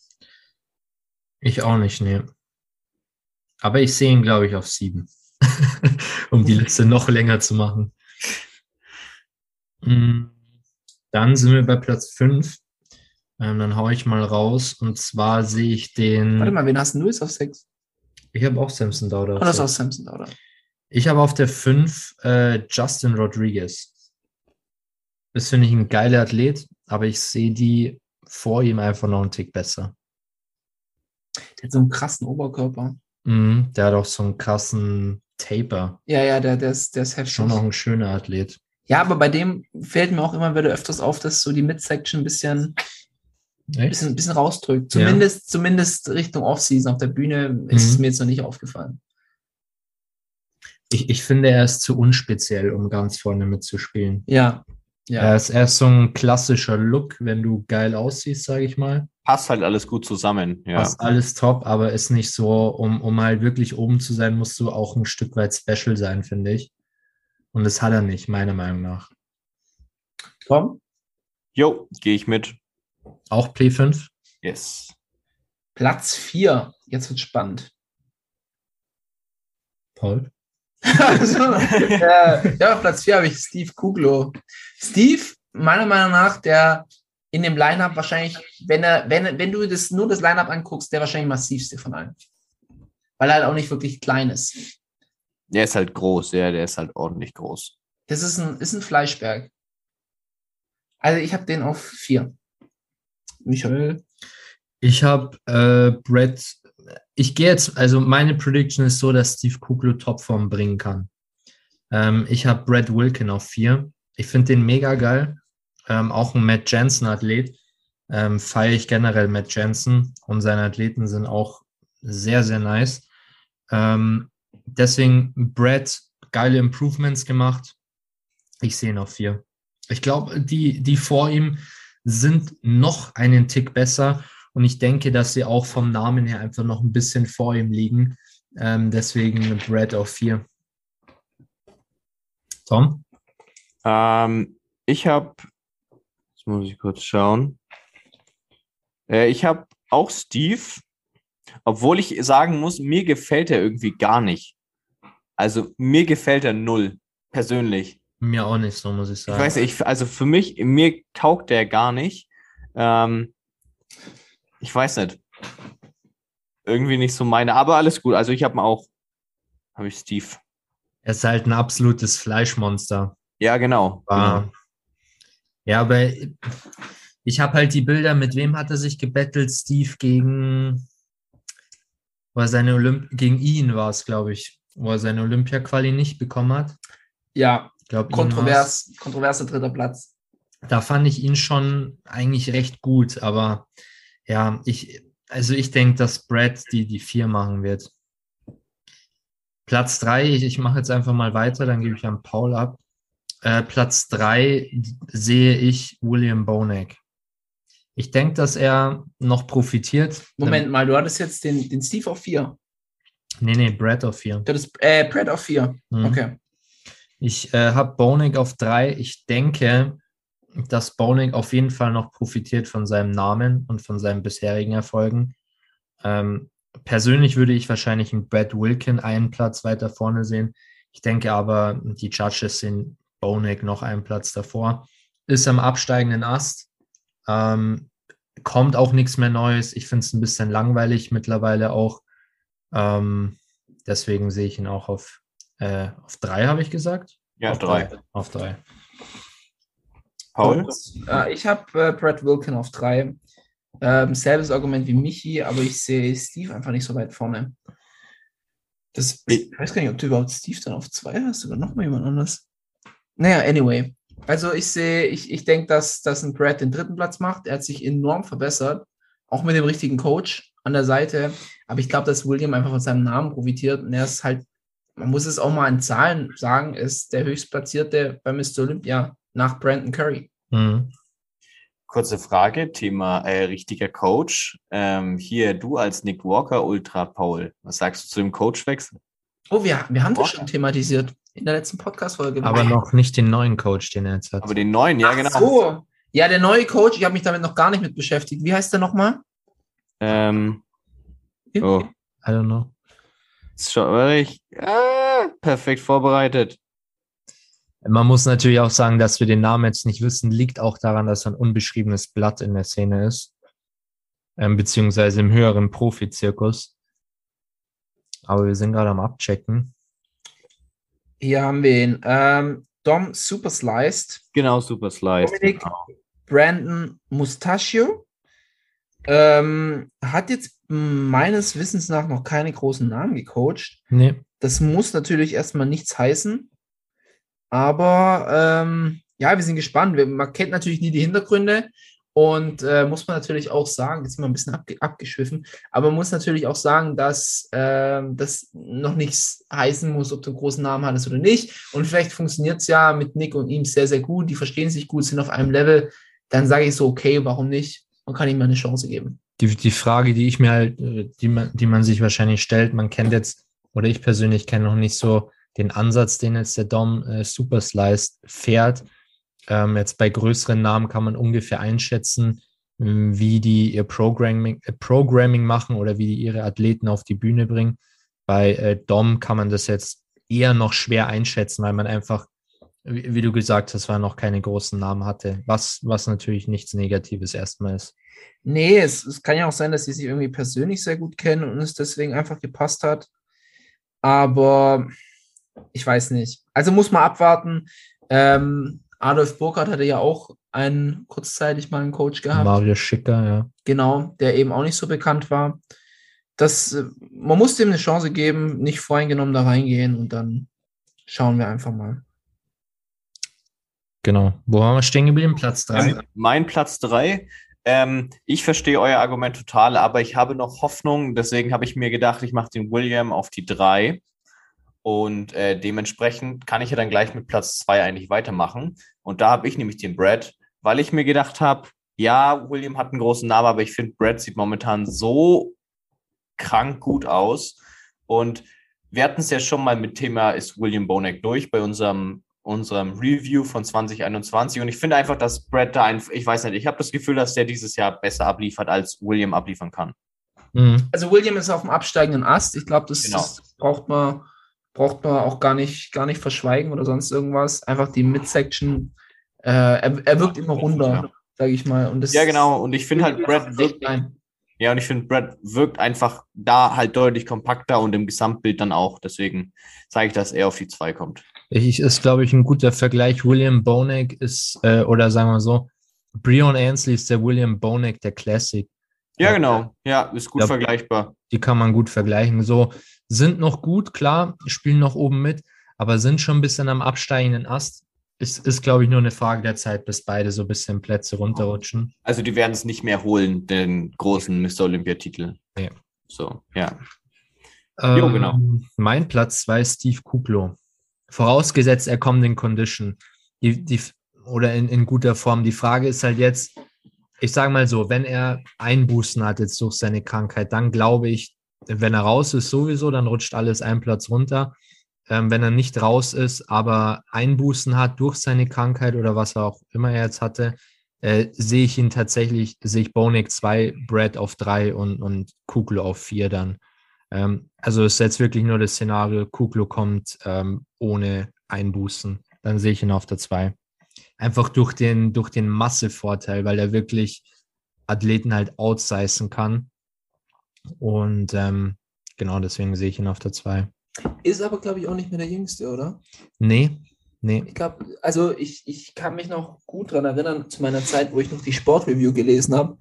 Ich auch nicht, nee. Aber ich sehe ihn, glaube ich, auf sieben. um die Liste noch länger zu machen. Mm, Dann sind wir bei Platz fünf. Ähm, dann haue ich mal raus. Und zwar sehe ich den. Warte mal, wen hast du jetzt auf 6? Ich habe auch Samson Dauder. Oh, das ist auch Samson, oder? Ich habe auf der 5 äh, Justin Rodriguez. Das finde ich ein geiler Athlet, aber ich sehe die vor ihm einfach noch einen Tick besser. Der hat so einen krassen Oberkörper. Mhm, der hat auch so einen krassen Taper. Ja, ja, der, der, ist, der ist heftig. Schon noch ein schöner Athlet. Ja, aber bei dem fällt mir auch immer wieder öfters auf, dass so die Midsection ein bisschen, Echt? bisschen, bisschen rausdrückt. Ja. Zumindest, zumindest Richtung Offseason. Auf der Bühne ist es Mhm. mir jetzt noch nicht aufgefallen. Ich, ich finde, er ist zu unspeziell, um ganz vorne mitzuspielen. Ja. Er Ja. ist erst so ein klassischer Look, wenn du geil aussiehst, sage ich mal. Passt halt alles gut zusammen. Ja. Passt alles top, aber ist nicht so, um, um halt wirklich oben zu sein, musst du auch ein Stück weit special sein, finde ich. Und das hat er nicht, meiner Meinung nach. Tom? Jo, gehe ich mit. Auch Play 5? Yes. Platz 4. Jetzt wird spannend. Paul? Also, äh, ja, auf Platz 4 habe ich Steve Kuglo. Steve, meiner Meinung nach, der in dem Lineup wahrscheinlich, wenn er, wenn, wenn du das, nur das Lineup anguckst, der wahrscheinlich massivste von allen. Weil er halt auch nicht wirklich klein ist. Der ist halt groß, ja, der ist halt ordentlich groß. Das ist ein, ist ein Fleischberg. Also ich habe den auf 4. Michael. Ich habe äh, Brett. Ich gehe jetzt, also meine Prediction ist so, dass Steve Kuglo Topform bringen kann. Ähm, ich habe Brad Wilkin auf 4. Ich finde den mega geil. Ähm, auch ein Matt Jensen-Athlet. Ähm, Feiere ich generell Matt Jensen und seine Athleten sind auch sehr, sehr nice. Ähm, deswegen Brad geile Improvements gemacht. Ich sehe ihn auf 4. Ich glaube, die, die vor ihm sind noch einen Tick besser und ich denke, dass sie auch vom Namen her einfach noch ein bisschen vor ihm liegen. Ähm, deswegen Brad auf 4. Tom? Ähm, ich habe, jetzt muss ich kurz schauen. Äh, ich habe auch Steve, obwohl ich sagen muss, mir gefällt er irgendwie gar nicht. Also mir gefällt er null, persönlich. Mir auch nicht so, muss ich Ich sagen. weiß nicht, ich, also für mich, mir taugt der gar nicht. Ähm, ich weiß nicht. Irgendwie nicht so meine, aber alles gut. Also ich habe auch, habe ich Steve. Er ist halt ein absolutes Fleischmonster. Ja, genau. War, genau. Ja, aber ich habe halt die Bilder, mit wem hat er sich gebettelt? Steve gegen, war seine Olymp gegen ihn war es, glaube ich, wo er seine Olympia-Quali nicht bekommen hat. Ja, Ich glaube, kontrovers, kontroverser dritter Platz. da fand ich ihn schon eigentlich recht gut, aber ja, ich, also ich denke, dass Brad die, die vier machen wird. Platz drei, ich, ich mache jetzt einfach mal weiter, dann gebe ich an Paul ab. Äh, Platz drei sehe ich William Bonek. Ich denke, dass er noch profitiert. Moment mal, du hattest jetzt den, den Steve auf 4. Nee, nee, Brad auf vier. Du hattest äh, Brad auf 4. Mhm. Okay. Ich äh, habe Bonig auf drei. Ich denke, dass Bonig auf jeden Fall noch profitiert von seinem Namen und von seinen bisherigen Erfolgen. Ähm, persönlich würde ich wahrscheinlich einen Brad Wilkin einen Platz weiter vorne sehen. Ich denke aber, die Judges sehen Bonig noch einen Platz davor. Ist am absteigenden Ast. Ähm, kommt auch nichts mehr Neues. Ich finde es ein bisschen langweilig mittlerweile auch. Ähm, deswegen sehe ich ihn auch auf, äh, auf drei, habe ich gesagt. Ja, auf drei. Auf drei. Paul? Äh, ich habe äh, Brad Wilkin auf 3. Ähm, selbes Argument wie Michi, aber ich sehe Steve einfach nicht so weit vorne. Das, ich weiß gar nicht, ob du überhaupt Steve dann auf 2 hast oder nochmal jemand anders. Naja, anyway. Also ich sehe, ich, ich denke, dass, dass ein Brad den dritten Platz macht. Er hat sich enorm verbessert, auch mit dem richtigen Coach an der Seite. Aber ich glaube, dass William einfach von seinem Namen profitiert und er ist halt, man muss es auch mal in Zahlen sagen, ist der höchstplatzierte bei Mr. Olympia nach Brandon Curry. Mhm. Kurze Frage, Thema äh, richtiger Coach. Ähm, hier, du als Nick Walker Ultra Paul, was sagst du zu dem Coachwechsel? Oh, wir, wir haben das Walker. schon thematisiert in der letzten Podcast-Folge. Aber noch nicht den neuen Coach, den er jetzt hat. Aber den neuen, ja, Ach genau. So. Ja, der neue Coach, ich habe mich damit noch gar nicht mit beschäftigt. Wie heißt der nochmal? Ähm, Oh, I don't know. ist schon wirklich ah, perfekt vorbereitet. Man muss natürlich auch sagen, dass wir den Namen jetzt nicht wissen, liegt auch daran, dass er ein unbeschriebenes Blatt in der Szene ist. Ähm, beziehungsweise im höheren Profizirkus. Aber wir sind gerade am Abchecken. Hier haben wir ihn. Ähm, Dom Super Sliced, Genau, Super Slice. Dominik Genau. Brandon Mustachio. Ähm, hat jetzt meines Wissens nach noch keine großen Namen gecoacht. Nee. Das muss natürlich erstmal nichts heißen. Aber ähm, ja, wir sind gespannt. Man kennt natürlich nie die Hintergründe. Und äh, muss man natürlich auch sagen, jetzt sind wir ein bisschen abge abgeschwiffen, aber man muss natürlich auch sagen, dass ähm, das noch nichts heißen muss, ob du einen großen Namen hattest oder nicht. Und vielleicht funktioniert es ja mit Nick und ihm sehr, sehr gut. Die verstehen sich gut, sind auf einem Level. Dann sage ich so, okay, warum nicht? Man kann ihm mal eine Chance geben. Die, die Frage, die ich mir halt, äh, die man, die man sich wahrscheinlich stellt, man kennt jetzt, oder ich persönlich kenne noch nicht so den Ansatz, den jetzt der Dom äh, Super Slice fährt. Ähm, jetzt bei größeren Namen kann man ungefähr einschätzen, ähm, wie die ihr Programming, äh, Programming machen oder wie die ihre Athleten auf die Bühne bringen. Bei äh, Dom kann man das jetzt eher noch schwer einschätzen, weil man einfach, wie, wie du gesagt hast, weil noch keine großen Namen hatte, was, was natürlich nichts Negatives erstmal ist. Nee, es, es kann ja auch sein, dass sie sich irgendwie persönlich sehr gut kennen und es deswegen einfach gepasst hat. Aber ich weiß nicht. Also muss man abwarten. Ähm, Adolf Burkhardt hatte ja auch einen kurzzeitig mal einen Coach gehabt. Mario Schicker, ja. Genau, der eben auch nicht so bekannt war. Das, äh, man muss dem eine Chance geben, nicht voreingenommen da reingehen und dann schauen wir einfach mal. Genau. Wo waren wir stehen geblieben? Platz drei. Ähm, mein Platz 3. Ähm, ich verstehe euer Argument total, aber ich habe noch Hoffnung. Deswegen habe ich mir gedacht, ich mache den William auf die 3. Und äh, dementsprechend kann ich ja dann gleich mit Platz 2 eigentlich weitermachen. Und da habe ich nämlich den Brad, weil ich mir gedacht habe, ja, William hat einen großen Namen, aber ich finde, Brad sieht momentan so krank gut aus. Und wir hatten es ja schon mal mit Thema ist William Bonek durch bei unserem, unserem Review von 2021. Und ich finde einfach, dass Brad da einfach, ich weiß nicht, ich habe das Gefühl, dass der dieses Jahr besser abliefert, als William abliefern kann. Mhm. Also William ist auf dem absteigenden Ast. Ich glaube, das, Genau. das braucht man braucht man auch gar nicht gar nicht verschweigen oder sonst irgendwas. Einfach die Midsection. Äh, er, er wirkt immer runder, sage ich mal. Und das Ja, genau. Und ich finde halt, Brad wirkt, ja, und ich finde, Brad wirkt einfach da halt deutlich kompakter und im Gesamtbild dann auch. Deswegen sage ich, dass er auf die 2 kommt. Ich, ist, glaube ich, ein guter Vergleich. William Bonek ist, äh, oder sagen wir so, Breon Ansley ist der William Bonek der Classic. Ja, Ja. genau. Ja, ist gut Ja. vergleichbar. Die kann man gut vergleichen. So sind noch gut, klar, spielen noch oben mit, aber sind schon ein bisschen am absteigenden Ast. Ist, ist glaube ich, nur eine Frage der Zeit, bis beide so ein bisschen Plätze runterrutschen. Also die werden es nicht mehr holen, den großen Mr. Olympia-Titel. Ja. So, ja. Ähm, genau. Mein Platz 2 ist Steve Kuklo. Vorausgesetzt, er kommt in Condition. Die, die, oder in, in guter Form. Die Frage ist halt jetzt, ich sage mal so, wenn er Einbußen hat jetzt durch seine Krankheit, dann glaube ich, wenn er raus ist sowieso, dann rutscht alles einen Platz runter. Ähm, wenn er nicht raus ist, aber Einbußen hat durch seine Krankheit oder was er auch immer er jetzt hatte, äh, sehe ich ihn tatsächlich, sehe ich Bonek 2, Brad auf 3 und, und Kuglo auf 4 dann. Ähm, also ist jetzt wirklich nur das Szenario, Kuglo kommt ähm, ohne Einbußen. Dann sehe ich ihn auf der 2. Einfach durch den, durch den Massevorteil, weil er wirklich Athleten halt outsizen kann. Und ähm, genau deswegen sehe ich ihn auf der 2. Ist aber, glaube ich, auch nicht mehr der Jüngste, oder? Nee, nee. Ich glaube, also ich, ich kann mich noch gut daran erinnern, zu meiner Zeit, wo ich noch die Sportreview gelesen habe,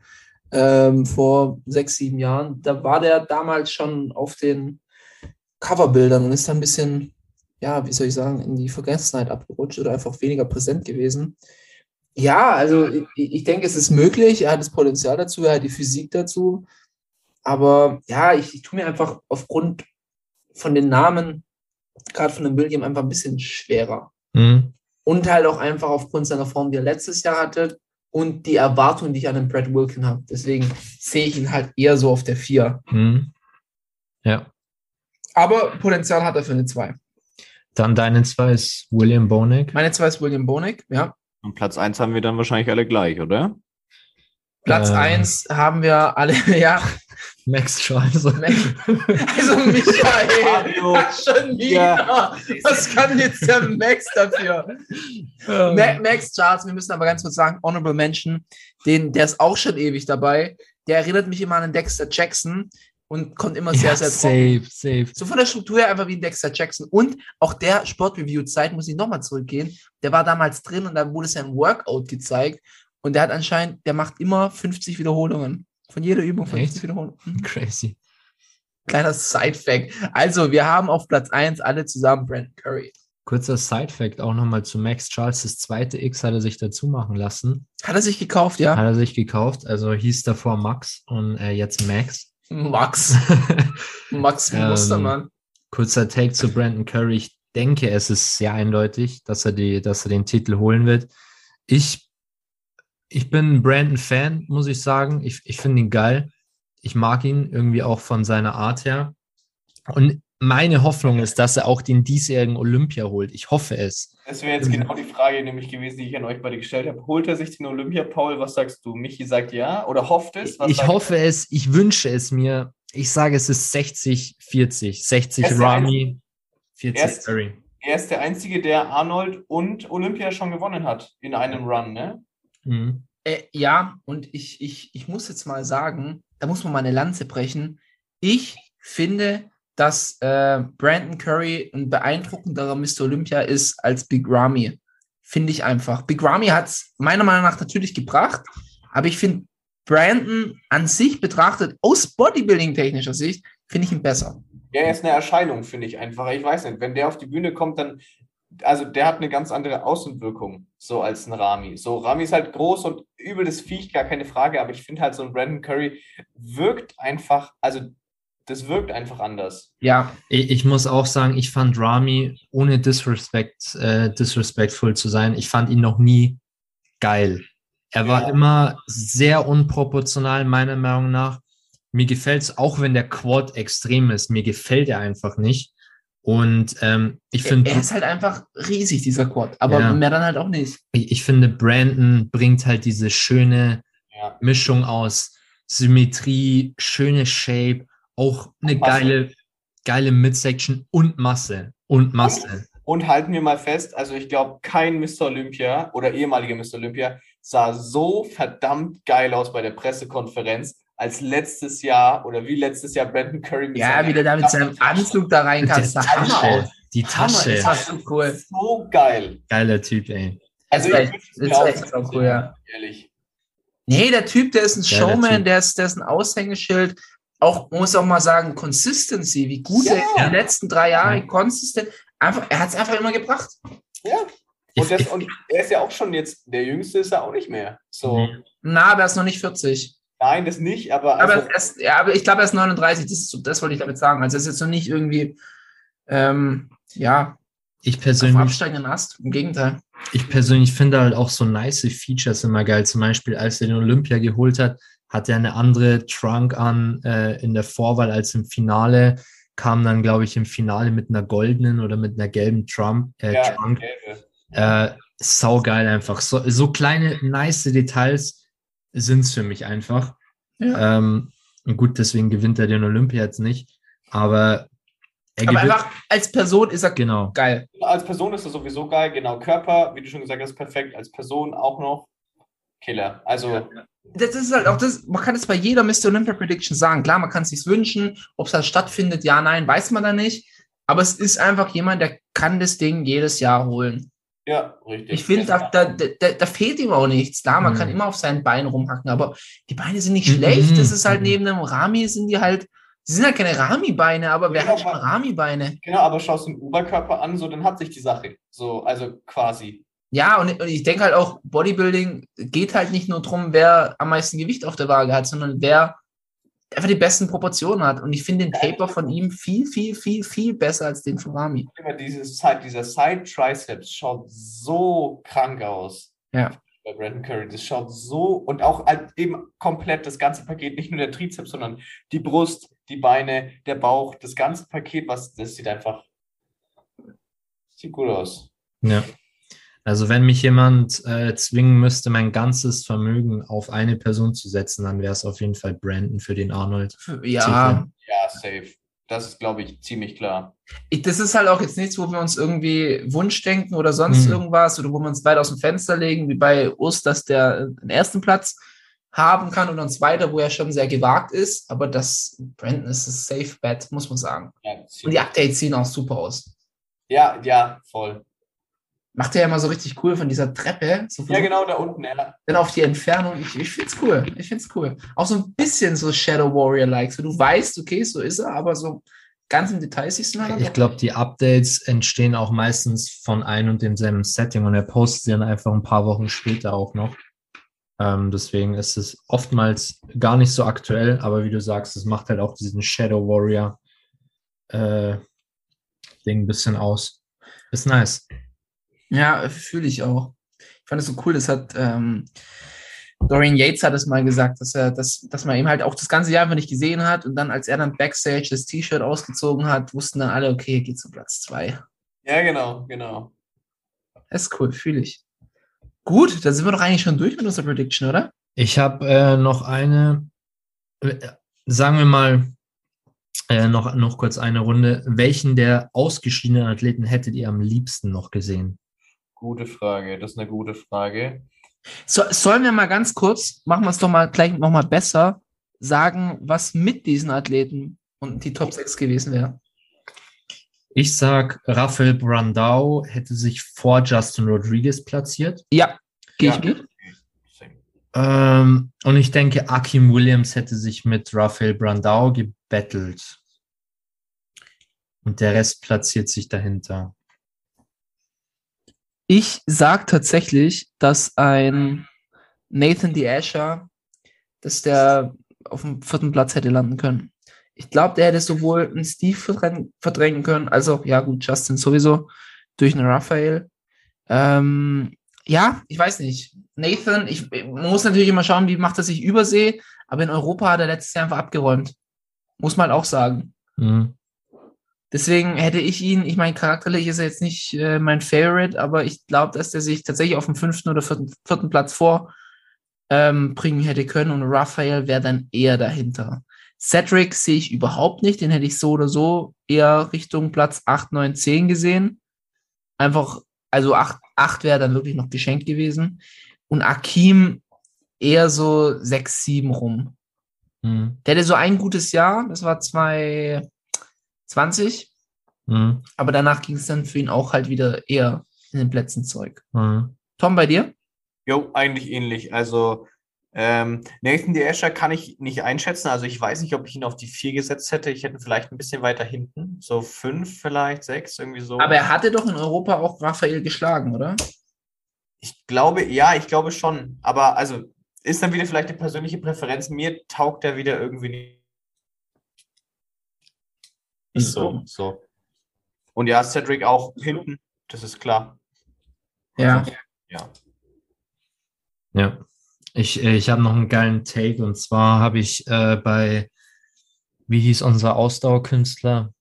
ähm, vor sechs, sieben Jahren. Da war der damals schon auf den Coverbildern und ist dann ein bisschen, ja, wie soll ich sagen, in die Vergessenheit abgerutscht oder einfach weniger präsent gewesen. Ja, also ich, ich denke, es ist möglich. Er hat das Potenzial dazu, er hat die Physik dazu. Aber ja, ich, ich tue mir einfach aufgrund von den Namen, gerade von dem William, einfach ein bisschen schwerer. Mhm. Und halt auch einfach aufgrund seiner Form, die er letztes Jahr hatte und die Erwartung, die ich an den Brad Wilkin habe. Deswegen sehe ich ihn halt eher so auf der 4. Mhm. Ja. Aber Potenzial hat er für eine 2. Dann deine 2 ist William Bonek. Meine 2 ist William Bonek, ja. Und Platz 1 haben wir dann wahrscheinlich alle gleich, oder? Platz Ähm. 1 haben wir alle, ja. Max Charles. Also Michael, Mario, schon wieder. Was kann jetzt der Max dafür? Ma Max Charles, wir müssen aber ganz kurz sagen, Honorable Mention, den, der ist auch schon ewig dabei. Der erinnert mich immer an den Dexter Jackson und kommt immer sehr, ja, sehr trocken. safe, safe. So von der Struktur her einfach wie ein Dexter Jackson. Und auch der Sportreview-Zeit, muss ich nochmal zurückgehen, der war damals drin und da wurde sein Workout gezeigt. Und der hat anscheinend, der macht immer 50 Wiederholungen. Von jeder Übung 50 Echt? Wiederholungen. Mhm. Crazy. Kleiner Side-Fact. Also, wir haben auf Platz 1 alle zusammen Brandon Curry. Kurzer Side-Fact auch nochmal zu Max Charles. Das zweite X hat er sich dazu machen lassen. Hat er sich gekauft, ja? Hat er sich gekauft. Also hieß davor Max und äh, jetzt Max. Max. Max Ähm, Mustermann. Kurzer Take zu Brandon Curry. Ich denke, es ist sehr eindeutig, dass er, die, dass er den Titel holen wird. Ich, ich bin ein Brandon-Fan, muss ich sagen. Ich, ich finde ihn geil. Ich mag ihn irgendwie auch von seiner Art her. Und meine Hoffnung ist, dass er auch den diesjährigen Olympia holt. Ich hoffe es. Das wäre jetzt genau die Frage nämlich gewesen, die ich an euch beide gestellt habe. Holt er sich den Olympia, Paul? Was sagst du? Michi sagt ja oder hofft es? Was Ich hoffe es, ich wünsche es mir. Ich sage, es ist 60, 40. 60 Er ist der Rami, 40 Er ist- Curry. Er ist der Einzige, der Arnold und Olympia schon gewonnen hat in einem Run, ne? Mhm. Äh, ja, und ich, ich, ich muss jetzt mal sagen, da muss man mal eine Lanze brechen. Ich finde, dass äh, Brandon Curry ein beeindruckenderer Mr. Olympia ist als Big Ramy. Finde ich einfach. Big Ramy hat es meiner Meinung nach natürlich gebracht, aber ich finde Brandon an sich betrachtet, aus Bodybuilding-technischer Sicht, finde ich ihn besser. Ja, er ist eine Erscheinung, finde ich einfach. Ich weiß nicht, wenn der auf die Bühne kommt, dann, also der hat eine ganz andere Außenwirkung, so als ein Rami. So, Rami ist halt groß und übel das Viech, gar keine Frage, aber ich finde halt so ein Brandon Curry wirkt einfach, also das wirkt einfach anders. Ja, Ich, ich muss auch sagen, ich fand Rami, ohne Disrespect, äh, disrespectful zu sein, ich fand ihn noch nie geil. Er war Ja. immer sehr unproportional, meiner Meinung nach. Mir gefällt es, auch wenn der Quad extrem ist, mir gefällt er einfach nicht. Und ähm, ich er, finde, er ist halt einfach riesig, dieser Quad, aber Ja. mehr dann halt auch nicht. ich, ich finde, Brandon bringt halt diese schöne Ja. Mischung aus Symmetrie, schöne Shape, auch eine Masse. geile, geile Midsection und Masse. Und Masse. Und halten wir mal fest, also ich glaube, kein Mr. Olympia oder ehemaliger Mr. Olympia sah so verdammt geil aus bei der Pressekonferenz als letztes Jahr oder wie letztes Jahr Brandon Curry mit Ja, seiner wie der da mit seinem Anzug da reinkam, Die ist der Hammer Tasche. Die Hammer, Tasche. ist das so cool. So geil. Geiler Typ, ey. Also Ist ich echt- ist auch echt so cool, ja. Ehrlich. Nee, der Typ, der ist ein Ja, Showman, der ist, der ist ein Aushängeschild. Auch, muss auch mal sagen, Consistency, wie gut Ja. er die letzten drei Jahre Ja. konsistent, einfach, er hat es einfach immer gebracht. Ja. Und, das, und er ist ja auch schon jetzt, der Jüngste ist er auch nicht mehr. So, Mhm. Na, aber er ist noch nicht 40. nein, das nicht, aber, Aber, also, er ist, ja, aber ich glaube, er ist 39, das, ist, so- das wollte ich damit sagen. Also er ist jetzt noch nicht irgendwie, ähm, ja, Ich auf persönlich, absteigenden Ast. Im Gegenteil. ich persönlich finde halt auch so nice Features immer geil. Zum Beispiel, als er den Olympia geholt hat, hat er eine andere Trunk an äh, in der Vorwahl als im Finale. Kam dann, glaube ich, im Finale mit einer goldenen oder mit einer gelben Trump, äh, ja, Trunk. gelbe. Äh, saugeil einfach. So, so kleine, nice Details sind es für mich einfach. Ja. Ähm, und gut, deswegen gewinnt er den Olympia jetzt nicht. Aber er Aber einfach als Person ist er Genau. geil. Als Person ist er sowieso geil, genau. Körper, wie du schon gesagt hast, perfekt. Als Person auch noch Killer. Also, das ist halt auch das, man kann es bei jeder Mr. Olympia Prediction sagen. Klar, man kann es sich wünschen, ob es halt stattfindet, ja, nein, weiß man da nicht. Aber es ist einfach jemand, der kann das Ding jedes Jahr holen. ja, richtig. Ich finde, da, da, da, da fehlt ihm auch nichts. Da, man Mhm. kann immer auf seinen Beinen rumhacken, aber die Beine sind nicht Mhm. schlecht. Das ist halt Mhm. neben einem Rami sind die halt, die sind halt keine Rami-Beine, aber wer Ja, hat schon Rami-Beine? Genau, aber schaust du den Oberkörper an, so, dann hat sich die Sache. So, also quasi. Ja, und, und ich denke halt auch, Bodybuilding geht halt nicht nur darum, wer am meisten Gewicht auf der Waage hat, sondern wer einfach die besten Proportionen hat. Und ich finde den Taper von ihm viel, viel, viel, viel besser als den von Rami. Immer dieses Side, dieser Side Triceps schaut so krank aus. Ja. Bei Brandon Curry. Das schaut so und auch halt eben komplett das ganze Paket, nicht nur der Trizeps, sondern die Brust, die Beine, der Bauch, das ganze Paket, was das sieht einfach sieht gut aus. Ja. Also wenn mich jemand äh, zwingen müsste, mein ganzes Vermögen auf eine Person zu setzen, dann wäre es auf jeden Fall Brandon für den Arnold. Ja, Ja, safe. Das ist, glaube ich, ziemlich klar. ich, das ist halt auch jetzt nichts, wo wir uns irgendwie Wunschdenken oder sonst Mhm. irgendwas oder wo wir uns weit aus dem Fenster legen, wie bei Urs, dass der den ersten Platz haben kann und ein zweiter, wo er schon sehr gewagt ist. Aber das Brandon ist ein Safe Bet, muss man sagen. Ja, Und die Updates sehen auch super aus. ja, ja, voll. Macht er ja immer so richtig cool von dieser Treppe. So Ja, genau, da unten, ja. Dann auf die Entfernung. Ich, ich find's cool. Ich find's cool. Auch so ein bisschen so Shadow Warrior-like. So du weißt, okay, so ist er, aber so ganz im Detail siehst du ihn halt Ich glaube, die Updates entstehen auch meistens von ein und demselben Setting und er postet sie dann einfach ein paar Wochen später auch noch. Ähm, deswegen ist es oftmals gar nicht so aktuell, aber wie du sagst, es macht halt auch diesen Shadow Warrior äh, Ding ein bisschen aus. Ist nice. Ja, fühle ich auch. Ich fand es so cool, das hat ähm, Dorian Yates hat es mal gesagt, dass er, dass, dass man ihm halt auch das ganze Jahr einfach nicht gesehen hat und dann, als er dann Backstage das T-Shirt ausgezogen hat, wussten dann alle, okay, er geht zu Platz zwei. Ja, genau, genau. Das ist cool, fühle ich. Gut, dann sind wir doch eigentlich schon durch mit unserer Prediction, oder? Ich habe äh, noch eine, äh, sagen wir mal, äh, noch, noch kurz eine Runde. Welchen der ausgeschiedenen Athleten hättet ihr am liebsten noch gesehen? Gute Frage. Das ist eine gute Frage. So, sollen wir mal ganz kurz, machen wir es doch mal gleich nochmal besser, sagen, was mit diesen Athleten und die Top 6 gewesen wäre? Ich sag, Rafael Brandau hätte sich vor Justin Rodriguez platziert. Ja, gehe Ja. ich mit. Ähm, und ich denke, Akim Williams hätte sich mit Rafael Brandau gebettelt. Und der Rest platziert sich dahinter. Ich sag tatsächlich, dass ein Nathan D. Asher, dass der auf dem vierten Platz hätte landen können. Ich glaube, der hätte sowohl einen Steve verdrängen, verdrängen können, als auch, ja gut, Justin sowieso, durch einen Raphael. Ähm, ja, ich weiß nicht. Nathan, ich, man muss natürlich immer schauen, wie macht er sich übersee, aber in Europa hat er letztes Jahr einfach abgeräumt. Muss man auch sagen. Mhm. Deswegen hätte ich ihn, ich meine, charakterlich ist er jetzt nicht äh, mein Favorite, aber ich glaube, dass der sich tatsächlich auf dem fünften oder vierten, vierten Platz vor ähm, hätte können und Raphael wäre dann eher dahinter. Cedric sehe ich überhaupt nicht, den hätte ich so oder so eher Richtung Platz 8, 9, 10 gesehen. Einfach, also 8, 8 wäre dann wirklich noch geschenkt gewesen. Und Akim eher so 6, 7 rum. Mhm. Der hatte so ein gutes Jahr, das war 2020, Mhm. aber danach ging es dann für ihn auch halt wieder eher in den Plätzen zurück. Mhm. Tom, bei dir? Jo, eigentlich ähnlich. Also ähm, Nathan D. Asher kann ich nicht einschätzen. Also ich weiß nicht, ob ich ihn auf die 4 gesetzt hätte. Ich hätte ihn vielleicht ein bisschen weiter hinten. So 5 vielleicht, 6, irgendwie so. Aber er hatte doch in Europa auch Raphael geschlagen, oder? Ich glaube, ja, ich glaube schon. Aber also ist dann wieder vielleicht eine persönliche Präferenz. Mir taugt er wieder irgendwie nicht so. so. Und ja, Cedric auch hinten, das ist klar. Ja. Ja. Ja. Ich, äh, ich habe noch einen geilen Take und zwar habe ich äh, bei, wie hieß unser Ausdauerkünstler?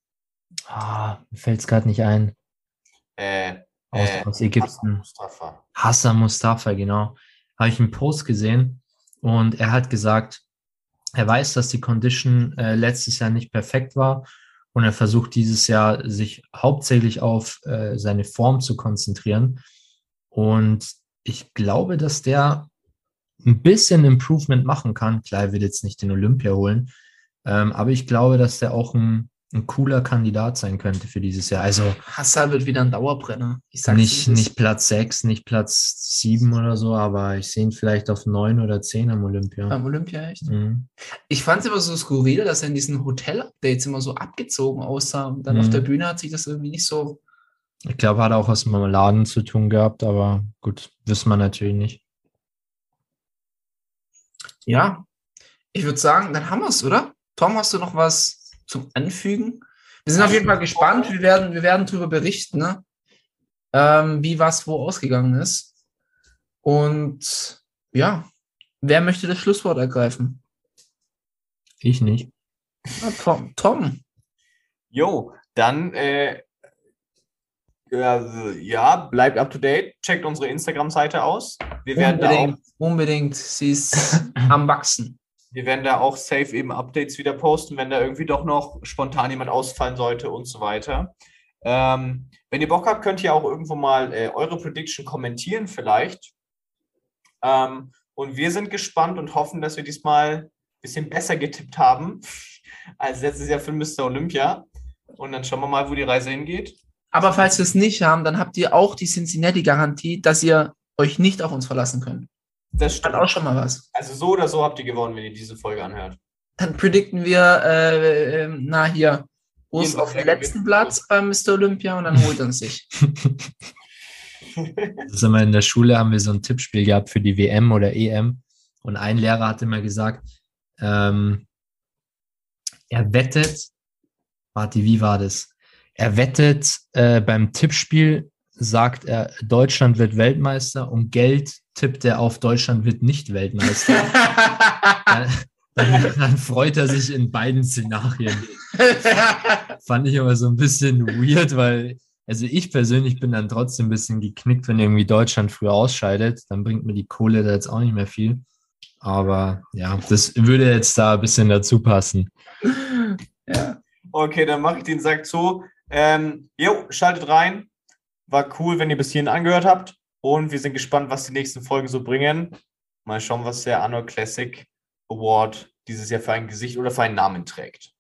Ah, mir fällt es gerade nicht ein. Äh, Aus, äh, aus Ägypten. Mustafa. Hassan Mustafa, genau. Habe ich einen Post gesehen und er hat gesagt, er weiß, dass die Condition äh, letztes Jahr nicht perfekt war und er versucht dieses Jahr sich hauptsächlich auf äh, seine Form zu konzentrieren. Und ich glaube, dass der ein bisschen Improvement machen kann. Klar, er wird jetzt nicht den Olympia holen, ähm, aber ich glaube, dass der auch ein, ein cooler Kandidat sein könnte für dieses Jahr. Also Hassan wird wieder ein Dauerbrenner. Ich sag's nicht, nicht Platz 6, nicht Platz 7 oder so, aber ich sehe ihn vielleicht auf 9 oder 10 am Olympia. Beim Olympia echt. Mhm. Ich fand es immer so skurril, dass er in diesen Hotel-Updates immer so abgezogen aussah. Und dann Mhm. auf der Bühne hat sich das irgendwie nicht so. Ich glaube, hat auch was mit dem Laden zu tun gehabt, aber gut, wissen wir natürlich nicht. Ja. Ich würde sagen, dann haben wir es, oder? Tom, hast du noch was zum Anfügen? Wir sind auf jeden Fall gespannt. Wir werden, wir werden darüber berichten, ne? ähm, wie was wo ausgegangen ist. Und ja, wer möchte das Schlusswort ergreifen? Ich nicht. Na, Tom. Tom. Jo, dann äh, Ja, ja, bleibt up to date. Checkt unsere Instagram-Seite aus. Wir werden, da auch, Unbedingt, unbedingt. Sie ist am Wachsen. Wir werden da auch safe eben Updates wieder posten, wenn da irgendwie doch noch spontan jemand ausfallen sollte und so weiter. Ähm, wenn ihr Bock habt, könnt ihr auch irgendwo mal äh, eure Prediction kommentieren, vielleicht. Ähm, und wir sind gespannt und hoffen, dass wir diesmal ein bisschen besser getippt haben als letztes Jahr für Mr. Olympia. Und dann schauen wir mal, wo die Reise hingeht. Aber falls wir es nicht haben, dann habt ihr auch die Cincinnati-Garantie, dass ihr euch nicht auf uns verlassen könnt. Das Hat stimmt. auch schon mal was. Also so oder so habt ihr gewonnen, wenn ihr diese Folge anhört. Dann predikten wir, äh, ähm, na hier, Urs Jeden auf dem letzten. Platz beim Mr. Olympia und dann holt er sich. Das immer in der Schule haben wir so ein Tippspiel gehabt für die WM oder EM. Und ein Lehrer hat immer gesagt, ähm, er wettet, warte, wie war das? Er wettet äh, beim Tippspiel, sagt er, Deutschland wird Weltmeister und Geld tippt er auf Deutschland wird nicht Weltmeister. dann, dann, dann freut er sich in beiden Szenarien. Fand ich aber so ein bisschen weird, weil, also ich persönlich bin dann trotzdem ein bisschen geknickt, wenn irgendwie Deutschland früher ausscheidet. Dann bringt mir die Kohle da jetzt auch nicht mehr viel. Aber ja, das würde jetzt da ein bisschen dazu passen. ja. Okay, dann mache ich den Sack zu. Ähm, jo, schaltet rein. War cool, wenn ihr bis hierhin angehört habt. Und wir sind gespannt, was die nächsten Folgen so bringen. Mal schauen, was der Anno Classic Award dieses Jahr für ein Gesicht oder für einen Namen trägt.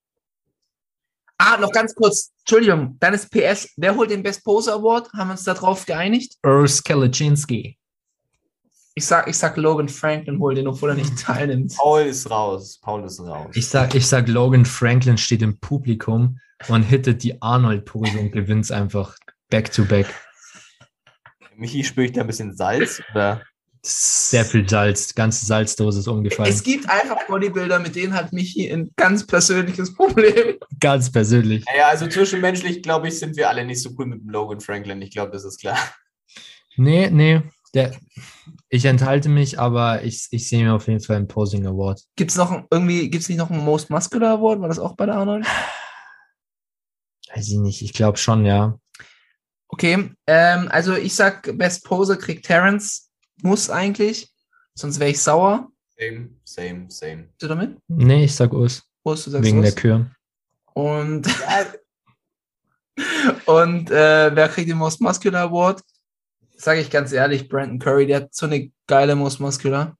Ah, noch ganz kurz. Entschuldigung, dann ist PS. Wer holt den Best Poser Award? Haben wir uns darauf geeinigt? Urs Kalaczynski. Ich sag, ich sag Logan Franklin holt den, obwohl er nicht teilnimmt. Paul ist raus. Paul ist raus. Ich sag, ich sag, Logan Franklin steht im Publikum und hittet die Arnold-Pose und gewinnt einfach back to back. Michi, spüre ich da ein bisschen Salz? Oder? Sehr viel Salz. Ganze Salzdose ist umgefallen. Es gibt einfach Bodybuilder, mit denen hat Michi ein ganz persönliches Problem. Ganz persönlich. Naja, also zwischenmenschlich, glaube ich, sind wir alle nicht so cool mit dem Logan Franklin. Ich glaube, das ist klar. Nee, nee. Der, ich enthalte mich, aber ich, ich sehe mir auf jeden Fall einen Posing Award. Gibt es noch ein- irgendwie, gibt es nicht noch einen Most Muscular Award? War das auch bei der Arnold? Weiß ich nicht. Ich glaube schon, ja. Okay, ähm, also ich sag, Best Poser kriegt Terrence. Muss eigentlich. Sonst wäre ich sauer. Same, same, same. Bist du damit? Nee, ich sag Urs. Urs, du sagst Wegen Urs. der Kür. Und, und äh, wer kriegt den Most Muscular Award? Sage ich ganz ehrlich, Brandon Curry, der hat so eine geile Most Muscular.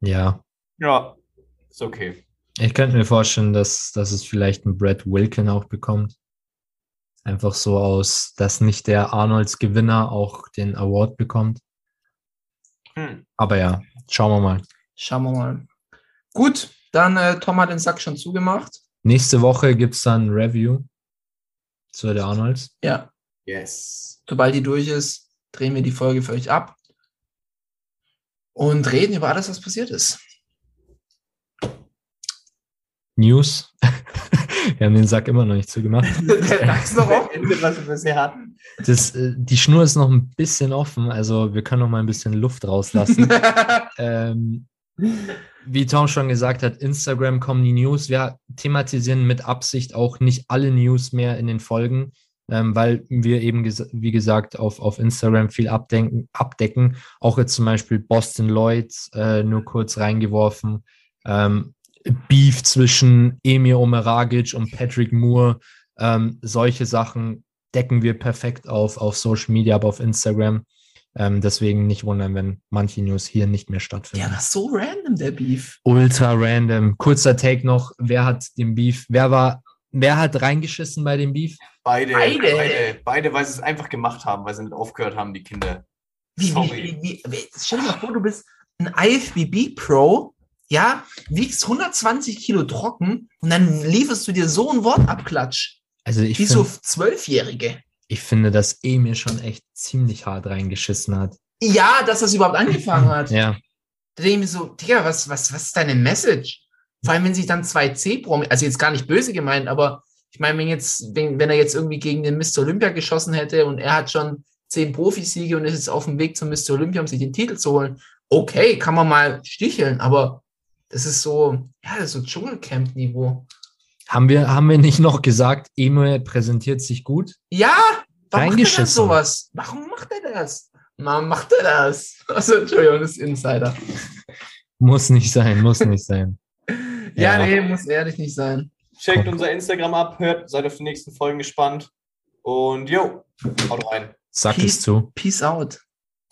Ja. Ja, ist okay. Ich könnte mir vorstellen, dass, dass es vielleicht ein Brad Wilkin auch bekommt. Einfach so aus, dass nicht der Arnolds Gewinner auch den Award bekommt. Hm. Aber ja, schauen wir mal. Schauen wir mal. Gut, dann äh, Tom hat den Sack schon zugemacht. Nächste Woche gibt es dann ein Review zu der Arnolds. Ja, Yes. sobald die durch ist, drehen wir die Folge für euch ab und reden über alles, was passiert ist. News. wir haben den Sack immer noch nicht zugemacht. Der Dax noch auf. Ende, was wir bisher hatten. Das, äh, die Schnur ist noch ein bisschen offen, also wir können noch mal ein bisschen Luft rauslassen. ähm, wie Tom schon gesagt hat, Instagram kommen die News. Wir thematisieren mit Absicht auch nicht alle News mehr in den Folgen, ähm, weil wir eben, ges wie gesagt, auf, auf Instagram viel abdenken, abdecken. Auch jetzt zum Beispiel Boston Lloyd äh, nur kurz reingeworfen. Ähm, Beef zwischen Emir Omeragic und Patrick Moore. Ähm, solche Sachen decken wir perfekt auf, auf Social Media, aber auf Instagram. Ähm, deswegen nicht wundern, wenn manche News hier nicht mehr stattfinden. Der war so random, der Beef. Ultra random. Kurzer Take noch. Wer hat den Beef? Wer war, wer hat reingeschissen bei dem Beef? Beide, Beide. beide, beide, weil sie es einfach gemacht haben, weil sie nicht aufgehört haben, die Kinder. Wie, wie, Sorry. wie, wie, wie, stell dir mal vor, du bist ein IFBB Pro, ja, wiegst 120 Kilo trocken und dann lieferst du dir so ein Wortabklatsch. Also ich, Wie so find, Zwölfjährige. ich finde, dass Emir schon echt ziemlich hart reingeschissen hat. Ja, dass das überhaupt angefangen hat. Ja. Da denke ich mir so, Digga, was, was, was ist deine Message? Vor allem, wenn sich dann zwei C-Promi, also jetzt gar nicht böse gemeint, aber ich meine, wenn jetzt, wenn, wenn er jetzt irgendwie gegen den Mr. Olympia geschossen hätte und er hat schon zehn Profisiege und ist jetzt auf dem Weg zum Mr. Olympia, um sich den Titel zu holen, okay, kann man mal sticheln, aber das ist so, ja, das ist so Dschungelcamp-Niveau. Haben wir, haben wir nicht noch gesagt, Emir präsentiert sich gut? Ja, Warum macht er sowas? Warum macht er das? Warum macht er das? Also, Entschuldigung, das ist Insider. Muss nicht sein, muss nicht sein. Ja, Ja. nee, muss ehrlich nicht sein. Checkt unser Instagram ab, hört, seid auf die nächsten Folgen gespannt. Und jo, haut rein. Sagt Peace. es zu. Peace out.